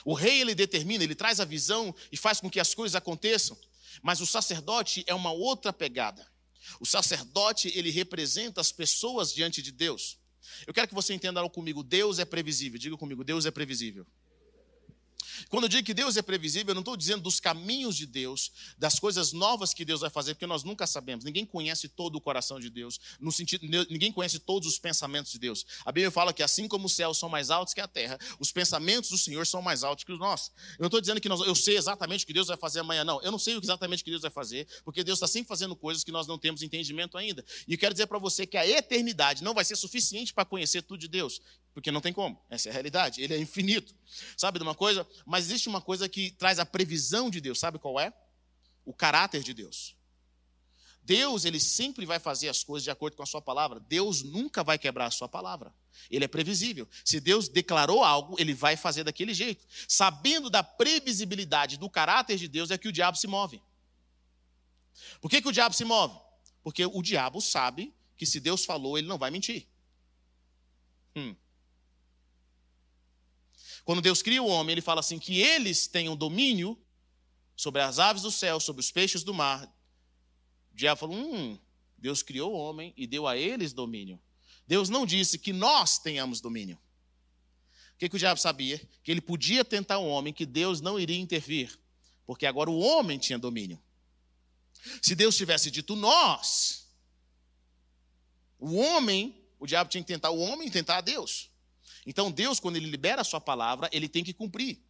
S2: O rei, ele determina, ele traz a visão e faz com que as coisas aconteçam. Mas o sacerdote é uma outra pegada. O sacerdote, ele representa as pessoas diante de Deus. Eu quero que você entenda algo comigo. Deus é previsível. Diga comigo, Deus é previsível. Quando eu digo que Deus é previsível, eu não estou dizendo dos caminhos de Deus, das coisas novas que Deus vai fazer, porque nós nunca sabemos. Ninguém conhece todo o coração de Deus, no sentido, ninguém conhece todos os pensamentos de Deus. A Bíblia fala que assim como os céus são mais altos que a terra, os pensamentos do Senhor são mais altos que os nossos. Eu não estou dizendo que nós, eu sei exatamente o que Deus vai fazer amanhã, não. Eu não sei exatamente o que Deus vai fazer, porque Deus está sempre fazendo coisas que nós não temos entendimento ainda. E eu quero dizer para você que a eternidade não vai ser suficiente para conhecer tudo de Deus. Porque não tem como. Essa é a realidade. Ele é infinito. Sabe de uma coisa? Mas existe uma coisa que traz a previsão de Deus. Sabe qual é? O caráter de Deus. Deus, ele sempre vai fazer as coisas de acordo com a sua palavra. Deus nunca vai quebrar a sua palavra. Ele é previsível. Se Deus declarou algo, ele vai fazer daquele jeito. Sabendo da previsibilidade do caráter de Deus é que o diabo se move. Por que, que o diabo se move? Porque o diabo sabe que se Deus falou, ele não vai mentir. Hum. Quando Deus cria o homem, ele fala assim: que eles tenham domínio sobre as aves do céu, sobre os peixes do mar. O diabo falou: hum, Deus criou o homem e deu a eles domínio. Deus não disse que nós tenhamos domínio. O que, que o diabo sabia? Que ele podia tentar o homem, que Deus não iria intervir, porque agora o homem tinha domínio. Se Deus tivesse dito nós, o homem, o diabo tinha que tentar o homem e tentar a Deus. Então, Deus, quando ele libera a sua palavra, ele tem que cumprir.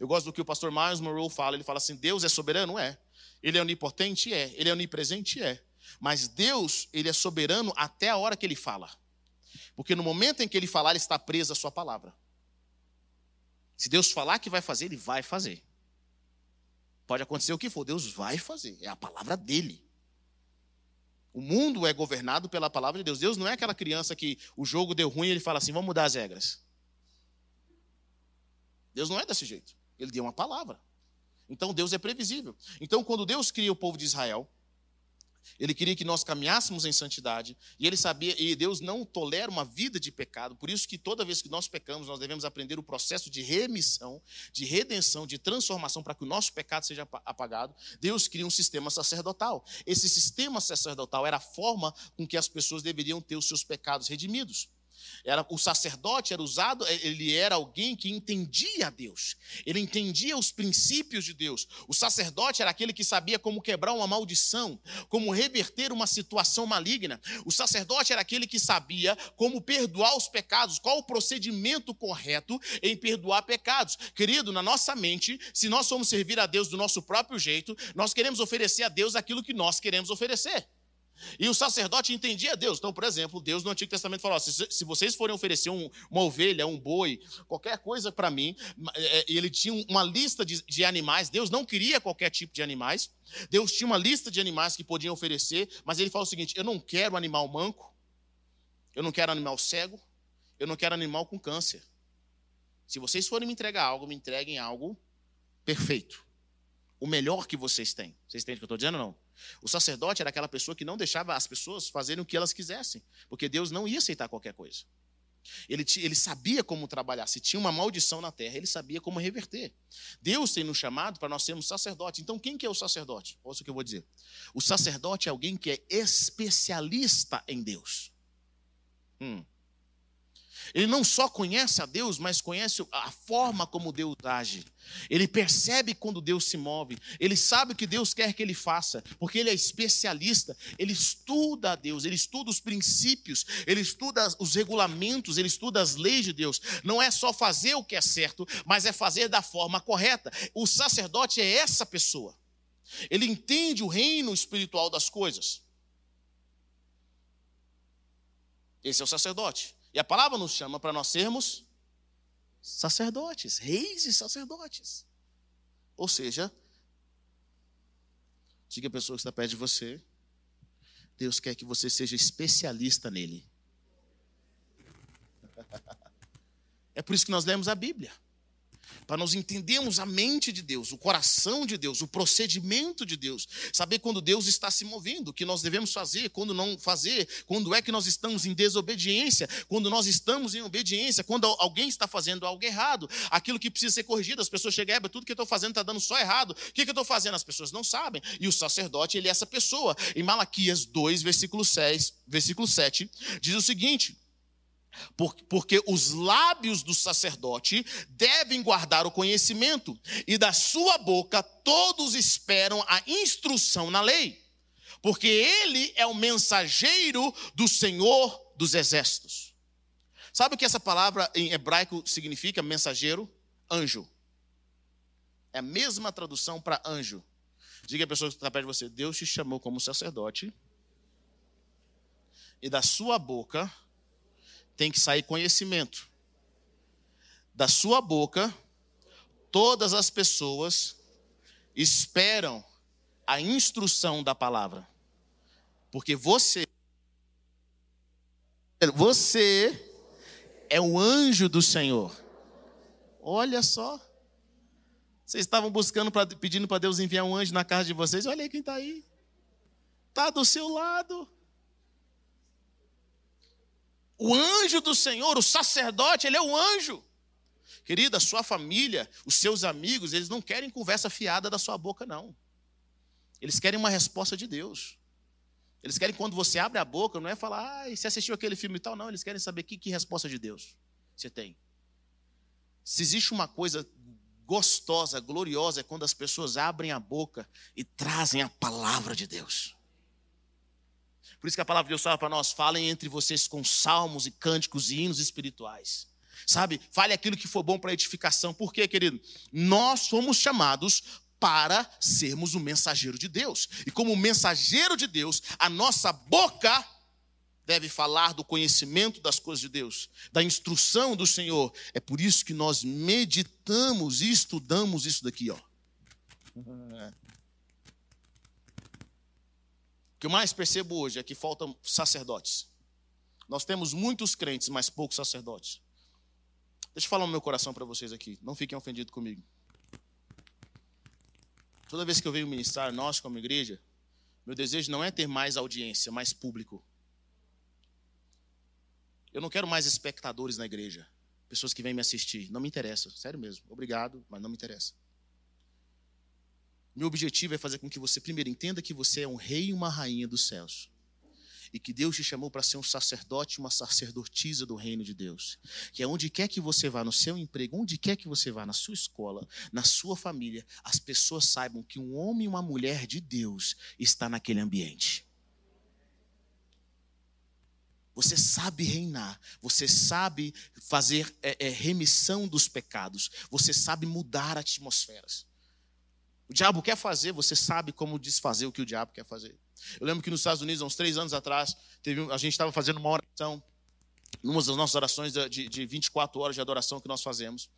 S2: Eu gosto do que o pastor Miles Monroe fala. Ele fala assim: Deus é soberano? É. Ele é onipotente? É. Ele é onipresente? É. Mas Deus, ele é soberano até a hora que ele fala. Porque no momento em que ele falar, ele está preso à sua palavra. Se Deus falar que vai fazer, ele vai fazer. Pode acontecer o que for, Deus vai fazer. É a palavra dele. O mundo é governado pela palavra de Deus. Deus não é aquela criança que o jogo deu ruim e ele fala assim: vamos mudar as regras. Deus não é desse jeito. Ele deu uma palavra. Então Deus é previsível. Então, quando Deus cria o povo de Israel, Ele queria que nós caminhássemos em santidade. E ele sabia, e Deus não tolera uma vida de pecado. Por isso que toda vez que nós pecamos, nós devemos aprender o processo de remissão, de redenção, de transformação para que o nosso pecado seja apagado. Deus cria um sistema sacerdotal. Esse sistema sacerdotal era a forma com que as pessoas deveriam ter os seus pecados redimidos. Era, o sacerdote era usado, ele era alguém que entendia Deus, ele entendia os princípios de Deus. O sacerdote era aquele que sabia como quebrar uma maldição, como reverter uma situação maligna. O sacerdote era aquele que sabia como perdoar os pecados, qual o procedimento correto em perdoar pecados. Querido, na nossa mente, se nós somos servir a Deus do nosso próprio jeito, nós queremos oferecer a Deus aquilo que nós queremos oferecer. E o sacerdote entendia Deus. Então, por exemplo, Deus no Antigo Testamento falou: se, se vocês forem oferecer um, uma ovelha, um boi, qualquer coisa para mim, é, ele tinha uma lista de, de, animais. Deus não queria qualquer tipo de animais. Deus tinha uma lista de animais que podiam oferecer, mas ele falou o seguinte: eu não quero animal manco, eu não quero animal cego, eu não quero animal com câncer. Se vocês forem me entregar algo, me entreguem algo perfeito. O melhor que vocês têm. Vocês entendem o que eu estou dizendo ou não? O sacerdote era aquela pessoa que não deixava as pessoas fazerem o que elas quisessem, porque Deus não ia aceitar qualquer coisa. Ele, ele sabia como trabalhar. Se tinha uma maldição na terra, ele sabia como reverter. Deus tem nos chamado para nós sermos sacerdotes. Então, quem que é o sacerdote? Ouça o que eu vou dizer. O sacerdote é alguém que é especialista em Deus. Hum. Ele não só conhece a Deus, mas conhece a forma como Deus age. Ele percebe quando Deus se move. Ele sabe o que Deus quer que ele faça, porque ele é especialista. Ele estuda a Deus, ele estuda os princípios, ele estuda os regulamentos, ele estuda as leis de Deus. Não é só fazer o que é certo, mas é fazer da forma correta. O sacerdote é essa pessoa. Ele entende o reino espiritual das coisas. Esse é o sacerdote. E a palavra nos chama para nós sermos sacerdotes, reis e sacerdotes. Ou seja, diga a pessoa que está perto de você, Deus quer que você seja especialista nele. É por isso que nós lemos a Bíblia para nós entendermos a mente de Deus, o coração de Deus, o procedimento de Deus, saber quando Deus está se movendo, o que nós devemos fazer, quando não fazer, quando é que nós estamos em desobediência, quando nós estamos em obediência, quando alguém está fazendo algo errado, aquilo que precisa ser corrigido, as pessoas chegam, é, tudo que eu estou fazendo está dando só errado, o que, que eu estou fazendo? As pessoas não sabem, e o sacerdote, ele é essa pessoa. Em Malaquias 2, versículo 6, versículo 7, diz o seguinte, porque os lábios do sacerdote devem guardar o conhecimento, e da sua boca todos esperam a instrução na lei, porque ele é o mensageiro do Senhor dos exércitos. Sabe o que essa palavra em hebraico significa? Mensageiro? Anjo. É a mesma tradução para anjo. Diga a pessoa que está perto de você: Deus te chamou como sacerdote, e da sua boca tem que sair conhecimento. Da sua boca, todas as pessoas esperam a instrução da palavra. Porque você você é o anjo do Senhor. Olha só. Vocês estavam buscando, pra, pedindo para Deus enviar um anjo na casa de vocês. Olha aí quem está aí. Está do seu lado. O anjo do Senhor, o sacerdote, ele é o anjo. Querida, sua família, os seus amigos, eles não querem conversa fiada da sua boca, não. Eles querem uma resposta de Deus. Eles querem, quando você abre a boca, não é falar, ah, você assistiu aquele filme e tal, não. Eles querem saber que, que resposta de Deus você tem. Se existe uma coisa gostosa, gloriosa, é quando as pessoas abrem a boca e trazem a palavra de Deus. Por isso que a palavra de Deus fala para nós: falem entre vocês com salmos e cânticos e hinos espirituais. Sabe? Fale aquilo que for bom para edificação. Por quê, querido? Nós fomos chamados para sermos o mensageiro de Deus. E como mensageiro de Deus, a nossa boca deve falar do conhecimento das coisas de Deus, da instrução do Senhor. É por isso que nós meditamos e estudamos isso daqui, ó. Que mais percebo hoje é que faltam sacerdotes. Nós temos muitos crentes, mas poucos sacerdotes. Deixa eu falar no meu coração para vocês aqui. Não fiquem ofendidos comigo. Toda vez que eu venho ministrar, nós como igreja, Meu desejo não é ter mais audiência, mais público. Eu não quero mais espectadores na igreja, pessoas que vêm me assistir. Não me interessa, sério mesmo. Obrigado, mas não me interessa. Meu objetivo é fazer com que você primeiro entenda que você é um rei e uma rainha dos céus e que Deus te chamou para ser um sacerdote, uma sacerdotisa do reino de Deus. Que é onde quer que você vá, no seu emprego, onde quer que você vá, na sua escola, na sua família, as pessoas saibam que um homem e uma mulher de Deus está naquele ambiente. Você sabe reinar, você sabe fazer é, é, remissão dos pecados, você sabe mudar atmosferas. O diabo quer fazer, você sabe como desfazer o que o diabo quer fazer. Eu lembro que nos Estados Unidos, há uns três anos atrás, teve, a gente estava fazendo uma oração, numa das nossas orações de, de 24 horas de adoração que nós fazemos.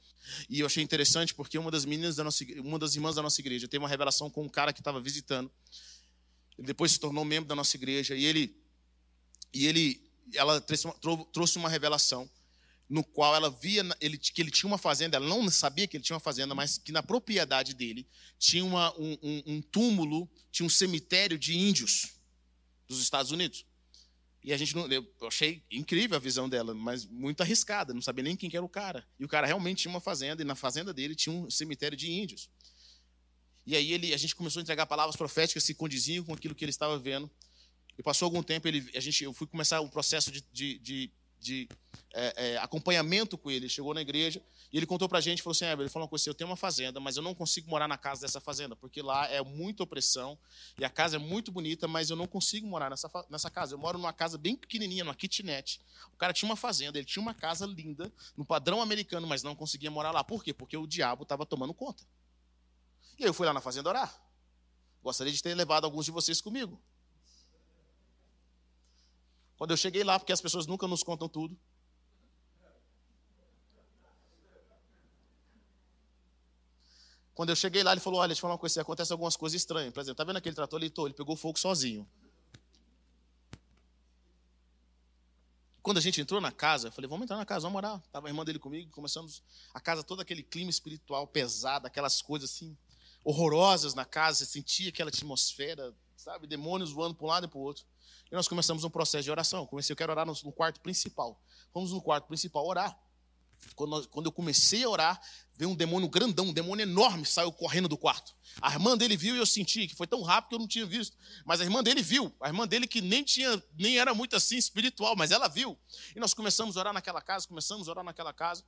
S2: E eu achei interessante porque uma das meninas da nossa, uma das irmãs da nossa igreja teve uma revelação com um cara que estava visitando. Ele depois se tornou membro da nossa igreja e ele e ele ela trouxe uma revelação no qual ela via ele, que ele tinha uma fazenda, ela não sabia que ele tinha uma fazenda, mas que na propriedade dele tinha uma, um, um, um, túmulo, tinha um cemitério de índios dos Estados Unidos. E a gente não, eu achei incrível a visão dela, mas muito arriscada, não sabia nem quem era o cara. E o cara realmente tinha uma fazenda, e na fazenda dele tinha um cemitério de índios. E aí ele, a gente começou a entregar palavras proféticas que se condiziam com aquilo que ele estava vendo. E passou algum tempo, ele, a gente, eu fui começar um processo de, de, de de é, é, acompanhamento com ele. Ele chegou na igreja e ele contou para a gente, falou assim, ah, ele falou coisa assim, eu tenho uma fazenda, mas eu não consigo morar na casa dessa fazenda, porque lá é muita opressão e a casa é muito bonita, mas eu não consigo morar nessa, nessa casa. Eu moro numa casa bem pequenininha, numa kitnet. O cara tinha uma fazenda, ele tinha uma casa linda, no padrão americano, mas não conseguia morar lá. Por quê? Porque o diabo estava tomando conta. E aí eu fui lá na fazenda orar. Gostaria de ter levado alguns de vocês comigo. Quando eu cheguei lá, porque as pessoas nunca nos contam tudo. Quando eu cheguei lá, ele falou: Olha, deixa eu falar uma coisa, acontece algumas coisas estranhas. Por exemplo, tá vendo aquele trator ali? Ele pegou fogo sozinho. Quando a gente entrou na casa, eu falei: Vamos entrar na casa, vamos morar. Tava a irmã dele comigo, começamos a casa, todo aquele clima espiritual pesado, aquelas coisas assim, horrorosas na casa. Você sentia aquela atmosfera, sabe? Demônios voando para um lado e para o outro. E nós começamos um processo de oração. Eu comecei, eu quero orar no, quarto principal. Fomos no quarto principal orar. Quando, nós, quando, eu comecei a orar, veio um demônio grandão, um demônio enorme, saiu correndo do quarto. A irmã dele viu e eu senti que foi tão rápido que eu não tinha visto. Mas a irmã dele viu, a irmã dele que nem tinha, nem era muito assim espiritual, mas ela viu. E nós começamos a orar naquela casa, começamos a orar naquela casa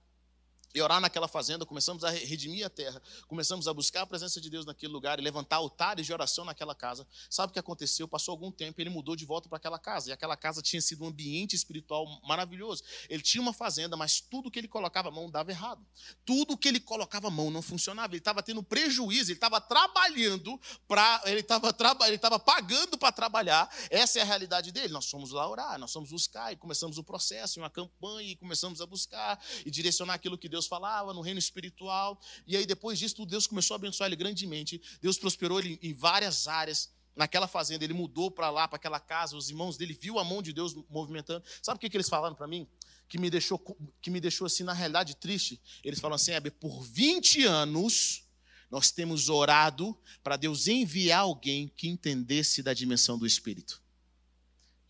S2: e orar naquela fazenda, começamos a redimir a terra, começamos a buscar a presença de Deus naquele lugar e levantar altares de oração naquela casa. Sabe o que aconteceu? Passou algum tempo, ele mudou de volta para aquela casa, e aquela casa tinha sido um ambiente espiritual maravilhoso. Ele tinha uma fazenda, mas tudo que ele colocava a mão dava errado. Tudo que ele colocava a mão não funcionava, ele estava tendo prejuízo, ele estava trabalhando para, ele estava ele estava pagando para trabalhar. Essa é a realidade dele. Nós fomos lá orar, nós fomos buscar e começamos o processo, uma campanha e começamos a buscar e direcionar aquilo que Deus Deus falava no reino espiritual. E aí, depois disso, Deus começou a abençoar ele grandemente. Deus prosperou ele em várias áreas. Naquela fazenda, ele mudou para lá, para aquela casa. Os irmãos dele viu a mão de Deus movimentando. Sabe o que, que eles falaram para mim? Que me, deixou, que me deixou assim, na realidade, triste. Eles falam assim: Heber, por 20 anos nós temos orado para Deus enviar alguém que entendesse da dimensão do Espírito.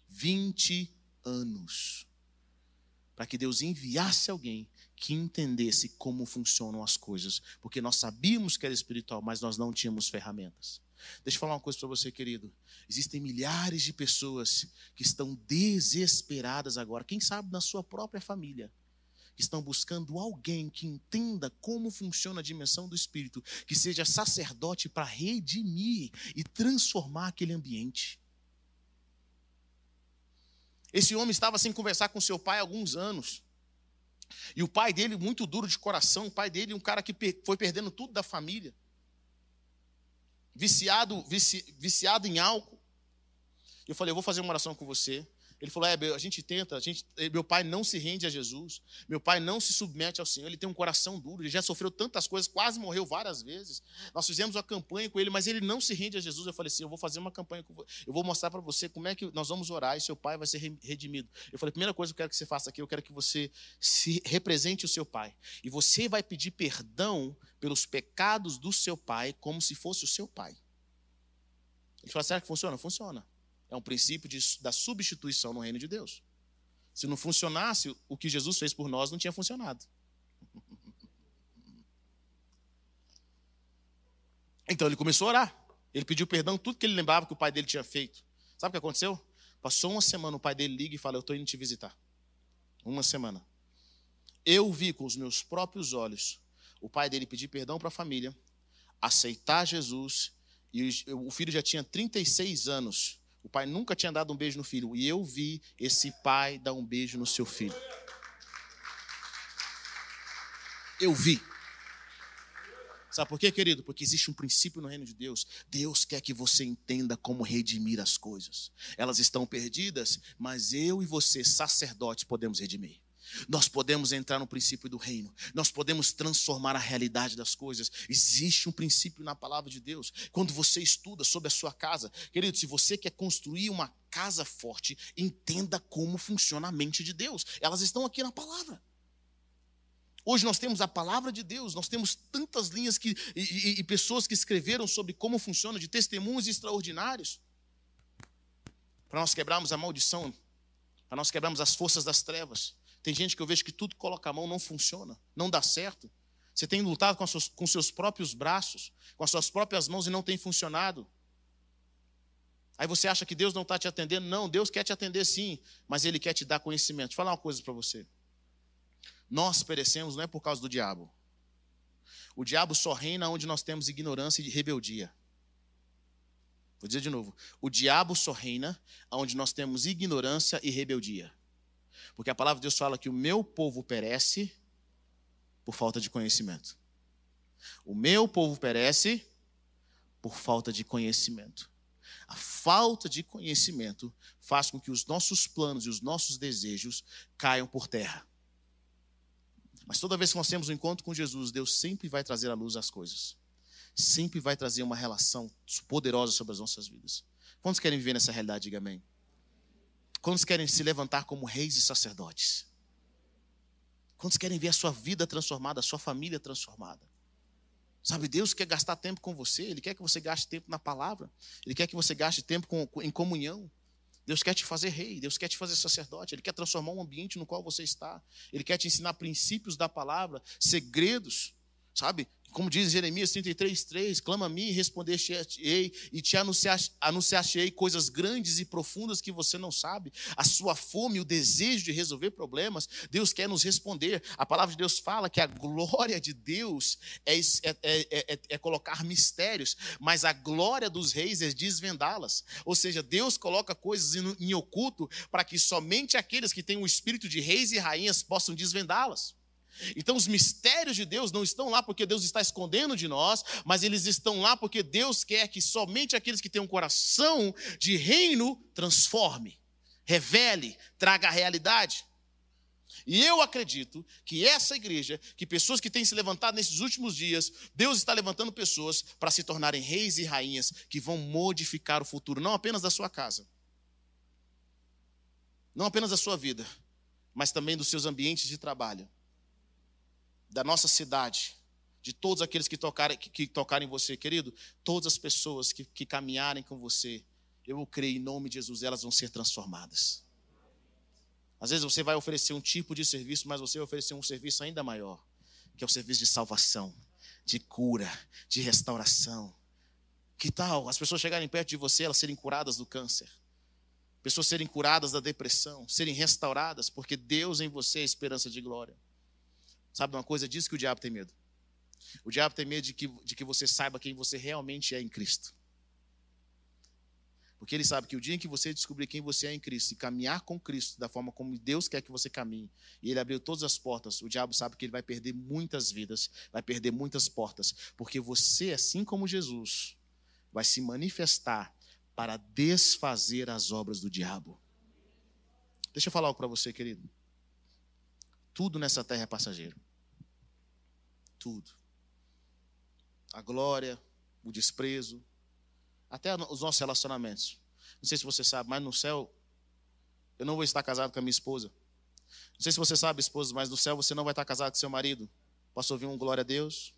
S2: 20 anos. Para que Deus enviasse alguém que entendesse como funcionam as coisas, porque nós sabíamos que era espiritual, mas nós não tínhamos ferramentas. Deixa eu falar uma coisa para você, querido. Existem milhares de pessoas que estão desesperadas agora, quem sabe na sua própria família, que estão buscando alguém que entenda como funciona a dimensão do espírito, que seja sacerdote para redimir e transformar aquele ambiente. Esse homem estava sem conversar com seu pai há alguns anos. E o pai dele, muito duro de coração, o pai dele, um cara que foi perdendo tudo da família, viciado, vici, viciado em álcool. Eu falei: Eu vou fazer uma oração com você. Ele falou: é, a gente tenta, a gente, eh, meu pai não se rende a Jesus, meu pai não se submete ao Senhor, ele tem um coração duro, ele já sofreu tantas coisas, quase morreu várias vezes. Nós fizemos uma campanha com ele, mas ele não se rende a Jesus. Eu falei assim: eu vou fazer uma campanha eu vou mostrar para você como é que nós vamos orar e seu pai vai ser redimido. Eu falei: primeira coisa que eu quero que você faça aqui, eu quero que você se represente o seu pai. E você vai pedir perdão pelos pecados do seu pai, como se fosse o seu pai. Ele fala, será que funciona? Funciona. É um princípio de, da substituição no reino de Deus. Se não funcionasse, o que Jesus fez por nós não tinha funcionado. Então ele começou a orar. Ele pediu perdão tudo que ele lembrava que o pai dele tinha feito. Sabe o que aconteceu? Passou uma semana, o pai dele liga e fala: Eu estou indo te visitar. Uma semana. Eu vi com os meus próprios olhos o pai dele pedir perdão para a família, aceitar Jesus, e o filho já tinha 36 anos. O pai nunca tinha dado um beijo no filho. E eu vi esse pai dar um beijo no seu filho. Eu vi. Sabe por quê, querido? Porque existe um princípio no reino de Deus. Deus quer que você entenda como redimir as coisas. Elas estão perdidas, mas eu e você, sacerdotes, podemos redimir. Nós podemos entrar no princípio do reino, nós podemos transformar a realidade das coisas. Existe um princípio na palavra de Deus. Quando você estuda sobre a sua casa, querido, se você quer construir uma casa forte, entenda como funciona a mente de Deus. Elas estão aqui na palavra. Hoje nós temos a palavra de Deus, nós temos tantas linhas que, e, e, e pessoas que escreveram sobre como funciona, de testemunhos extraordinários. Para nós quebrarmos a maldição, para nós quebrarmos as forças das trevas. Tem gente que eu vejo que tudo que coloca a mão não funciona, não dá certo. Você tem lutado com, seus, com seus próprios braços, com as suas próprias mãos e não tem funcionado. Aí você acha que Deus não está te atendendo? Não, Deus quer te atender sim, mas Ele quer te dar conhecimento. Vou falar uma coisa para você. Nós perecemos não é por causa do diabo. O diabo só reina onde nós temos ignorância e rebeldia. Vou dizer de novo. O diabo só reina onde nós temos ignorância e rebeldia. Porque a palavra de Deus fala que o meu povo perece por falta de conhecimento. O meu povo perece por falta de conhecimento. A falta de conhecimento faz com que os nossos planos e os nossos desejos caiam por terra. Mas toda vez que nós temos um encontro com Jesus, Deus sempre vai trazer à luz as coisas. Sempre vai trazer uma relação poderosa sobre as nossas vidas. Quantos querem viver nessa realidade? Diga amém. Quantos querem se levantar como reis e sacerdotes? Quantos querem ver a sua vida transformada, a sua família transformada? Sabe, Deus quer gastar tempo com você, Ele quer que você gaste tempo na palavra, Ele quer que você gaste tempo com, em comunhão. Deus quer te fazer rei, Deus quer te fazer sacerdote, Ele quer transformar o ambiente no qual você está, Ele quer te ensinar princípios da palavra, segredos, sabe? Como diz Jeremias 33, 3, clama a mim responder-te-ei, e te anunciar-te-ei coisas grandes e profundas que você não sabe. A sua fome, o desejo de resolver problemas, Deus quer nos responder. A palavra de Deus fala que a glória de Deus é, é, é, é colocar mistérios, mas a glória dos reis é desvendá-las. Ou seja, Deus coloca coisas em, em oculto para que somente aqueles que têm o espírito de reis e rainhas possam desvendá-las. Então, os mistérios de Deus não estão lá porque Deus está escondendo de nós, mas eles estão lá porque Deus quer que somente aqueles que têm um coração de reino transforme, revele, traga a realidade. E eu acredito que essa igreja, que pessoas que têm se levantado nesses últimos dias, Deus está levantando pessoas para se tornarem reis e rainhas que vão modificar o futuro, não apenas da sua casa, não apenas da sua vida, mas também dos seus ambientes de trabalho da nossa cidade, de todos aqueles que tocarem, que, que tocarem você, querido, todas as pessoas que, que caminharem com você, eu creio em nome de Jesus, elas vão ser transformadas. Às vezes você vai oferecer um tipo de serviço, mas você vai oferecer um serviço ainda maior, que é o serviço de salvação, de cura, de restauração. Que tal as pessoas chegarem perto de você, elas serem curadas do câncer? Pessoas serem curadas da depressão, serem restauradas, porque Deus em você é esperança de glória. Sabe uma coisa? Diz que o diabo tem medo. O diabo tem medo de que, de que você saiba quem você realmente é em Cristo. Porque ele sabe que o dia em que você descobrir quem você é em Cristo e caminhar com Cristo da forma como Deus quer que você caminhe, e ele abriu todas as portas, o diabo sabe que ele vai perder muitas vidas, vai perder muitas portas, porque você, assim como Jesus, vai se manifestar para desfazer as obras do diabo. Deixa eu falar algo para você, querido. Tudo nessa terra é passageiro tudo. A glória, o desprezo, até os nossos relacionamentos. Não sei se você sabe, mas no céu eu não vou estar casado com a minha esposa. Não sei se você sabe, esposa, mas no céu você não vai estar casado com seu marido. Posso ouvir um glória a Deus?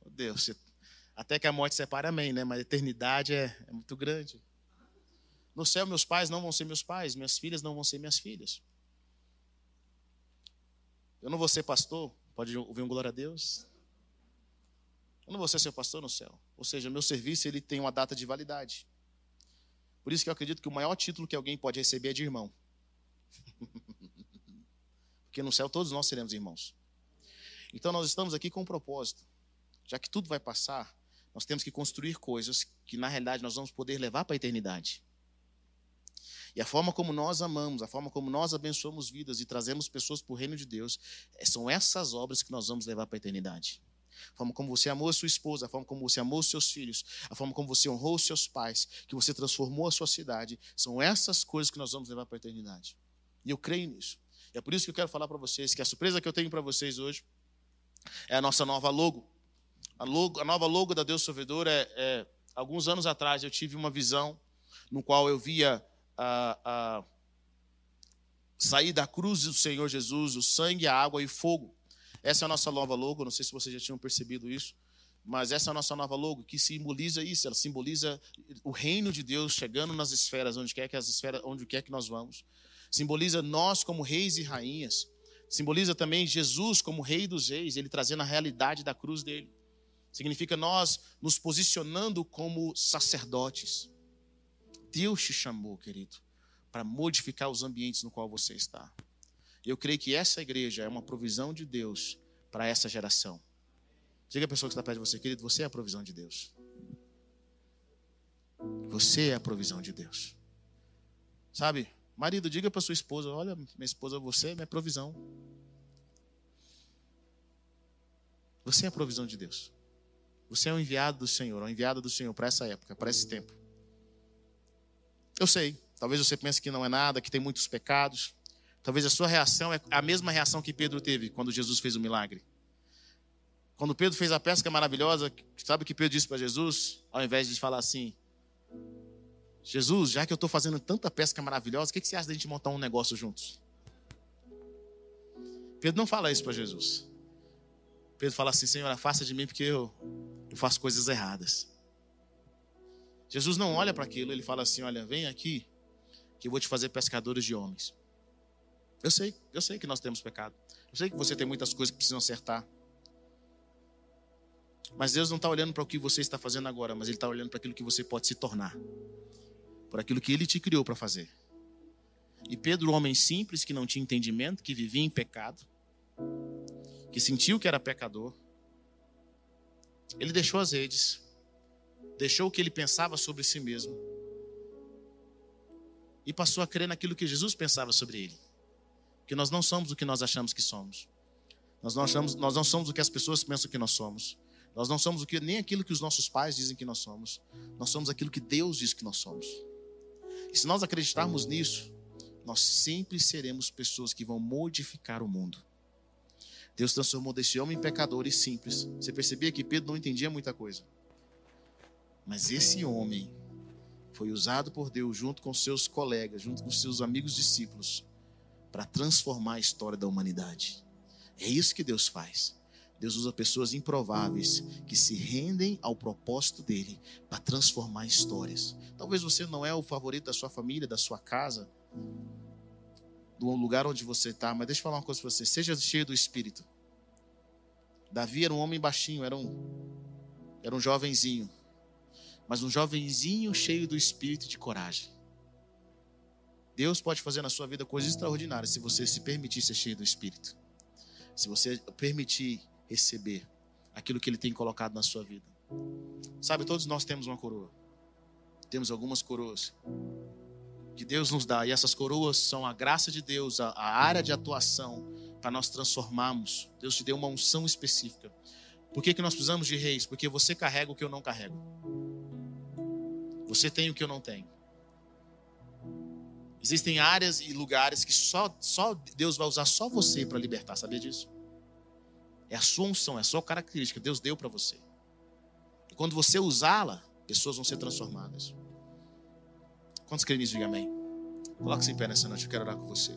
S2: Oh, Deus, Até que a morte separe, amém, né? Mas a eternidade é, é muito grande. No céu, meus pais não vão ser meus pais, minhas filhas não vão ser minhas filhas. Eu não vou ser pastor, pode ouvir um glória a Deus. Eu não vou ser seu pastor no céu. Ou seja, meu serviço ele tem uma data de validade. Por isso que eu acredito que o maior título que alguém pode receber é de irmão. Porque no céu todos nós seremos irmãos. Então nós estamos aqui com um propósito. Já que tudo vai passar, nós temos que construir coisas que na realidade nós vamos poder levar para a eternidade. E a forma como nós amamos, a forma como nós abençoamos vidas e trazemos pessoas para o reino de Deus, é, são essas obras que nós vamos levar para a eternidade. A forma como você amou a sua esposa, a forma como você amou os seus filhos, a forma como você honrou os seus pais, que você transformou a sua cidade, são essas coisas que nós vamos levar para a eternidade. E eu creio nisso. E é por isso que eu quero falar para vocês que a surpresa que eu tenho para vocês hoje é a nossa nova logo. A, logo, a nova logo da Deus Sorvedor é, é, alguns anos atrás eu tive uma visão no qual eu via a, a sair da cruz do Senhor Jesus, o sangue, a água e fogo. Essa é a nossa nova logo, não sei se vocês já tinham percebido isso, mas essa é a nossa nova logo que simboliza isso, ela simboliza o reino de Deus chegando nas esferas, onde quer que as esferas, onde quer que nós vamos. Simboliza nós como reis e rainhas. Simboliza também Jesus como rei dos reis, ele trazendo a realidade da cruz dele. Significa nós nos posicionando como sacerdotes. Deus te chamou, querido, para modificar os ambientes no qual você está. Eu creio que essa igreja é uma provisão de Deus para essa geração. Diga a pessoa que está perto de você, querido, você é a provisão de Deus. Você é a provisão de Deus. Sabe? Marido, diga para sua esposa: Olha, minha esposa, você é minha provisão. Você é a provisão de Deus. Você é o enviado do Senhor, o enviado do Senhor para essa época, para esse tempo. Eu sei, talvez você pense que não é nada, que tem muitos pecados. Talvez a sua reação é a mesma reação que Pedro teve quando Jesus fez o milagre. Quando Pedro fez a pesca maravilhosa, sabe o que Pedro disse para Jesus? Ao invés de falar assim: Jesus, já que eu estou fazendo tanta pesca maravilhosa, o que, que você acha da gente montar um negócio juntos? Pedro não fala isso para Jesus. Pedro fala assim: Senhor, afasta de mim porque eu, eu faço coisas erradas. Jesus não olha para aquilo, ele fala assim: Olha, vem aqui, que eu vou te fazer pescadores de homens. Eu sei, eu sei que nós temos pecado. Eu sei que você tem muitas coisas que precisam acertar. Mas Deus não está olhando para o que você está fazendo agora, mas Ele está olhando para aquilo que você pode se tornar, por aquilo que Ele te criou para fazer. E Pedro, homem simples, que não tinha entendimento, que vivia em pecado, que sentiu que era pecador, ele deixou as redes, deixou o que ele pensava sobre si mesmo e passou a crer naquilo que Jesus pensava sobre ele. Que nós não somos o que nós achamos que somos. Nós não, achamos, nós não somos o que as pessoas pensam que nós somos. Nós não somos o que, nem aquilo que os nossos pais dizem que nós somos. Nós somos aquilo que Deus diz que nós somos. E se nós acreditarmos nisso, nós sempre seremos pessoas que vão modificar o mundo. Deus transformou desse homem em pecador e simples. Você percebia que Pedro não entendia muita coisa. Mas esse homem foi usado por Deus junto com seus colegas, junto com seus amigos discípulos, para transformar a história da humanidade. É isso que Deus faz. Deus usa pessoas improváveis que se rendem ao propósito dele para transformar histórias. Talvez você não é o favorito da sua família, da sua casa, do lugar onde você está, mas deixa eu falar uma coisa para você: seja cheio do Espírito. Davi era um homem baixinho, era um, era um jovenzinho, mas um jovenzinho cheio do Espírito de coragem. Deus pode fazer na sua vida coisas extraordinárias se você se permitir ser cheio do Espírito. Se você permitir receber aquilo que Ele tem colocado na sua vida. Sabe, todos nós temos uma coroa. Temos algumas coroas que Deus nos dá. E essas coroas são a graça de Deus, a, a área de atuação para nós transformarmos. Deus te deu uma unção específica. Por que, que nós precisamos de reis? Porque você carrega o que eu não carrego. Você tem o que eu não tenho. Existem áreas e lugares que só, só Deus vai usar só você para libertar, sabia disso? É a sua unção, é a sua característica, Deus deu para você. E quando você usá-la, pessoas vão ser transformadas. Quantos creem? Diga amém. Coloque-se em pé nessa noite, eu quero orar com você.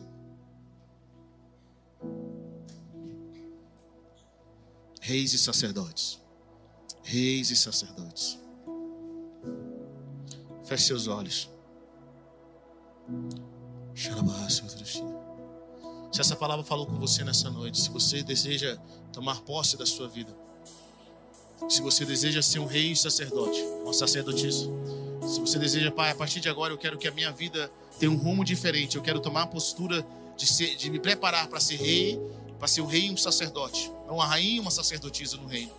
S2: Reis e sacerdotes. reis e sacerdotes. Feche seus olhos. Se essa palavra falou com você nessa noite, se você deseja tomar posse da sua vida, se você deseja ser um rei e sacerdote, uma sacerdotisa, se você deseja, Pai, a partir de agora eu quero que a minha vida tenha um rumo diferente, eu quero tomar a postura de, ser, de me preparar para ser rei, para ser um rei e um sacerdote, uma rainha e uma sacerdotisa no reino,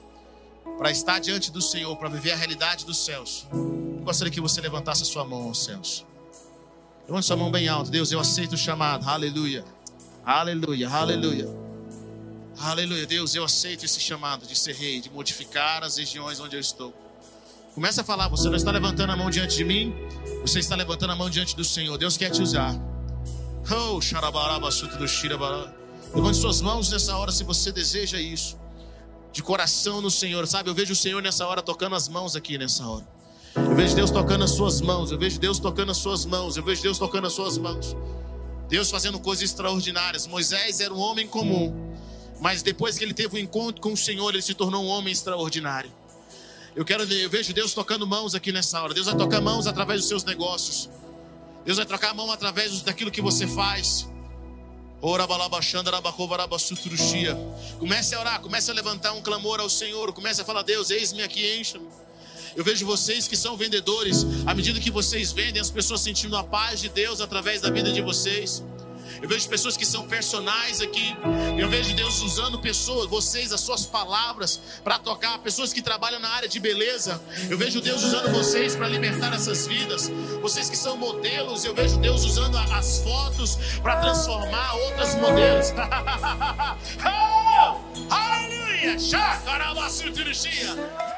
S2: para estar diante do Senhor, para viver a realidade dos céus. Gostaria que você levantasse a sua mão aos céus. Levante sua mão bem alto. Deus, eu aceito o chamado. Aleluia. Aleluia. Aleluia. Aleluia. Deus, eu aceito esse chamado de ser rei, de modificar as regiões onde eu estou. Começa a falar, você não está levantando a mão diante de mim, você está levantando a mão diante do Senhor. Deus quer te usar. Oh, do Levante suas mãos nessa hora se você deseja isso. De coração no Senhor, sabe? Eu vejo o Senhor nessa hora tocando as mãos aqui nessa hora. Eu vejo Deus tocando as suas mãos. Eu vejo Deus tocando as suas mãos. Eu vejo Deus tocando as suas mãos. Deus fazendo coisas extraordinárias. Moisés era um homem comum, mas depois que ele teve um encontro com o Senhor, ele se tornou um homem extraordinário. Eu quero, eu vejo Deus tocando mãos aqui nessa hora. Deus vai tocar mãos através dos seus negócios. Deus vai trocar a mão através daquilo que você faz. Comece a orar, comece a levantar um clamor ao Senhor. Comece a falar: Deus, eis-me aqui, encha-me. Eu vejo vocês que são vendedores, à medida que vocês vendem, as pessoas sentindo a paz de Deus através da vida de vocês. Eu vejo pessoas que são personagens aqui. Eu vejo Deus usando pessoas, vocês, as suas palavras para tocar. Pessoas que trabalham na área de beleza. Eu vejo Deus usando vocês para libertar essas vidas. Vocês que são modelos, eu vejo Deus usando as fotos para transformar outras modelos.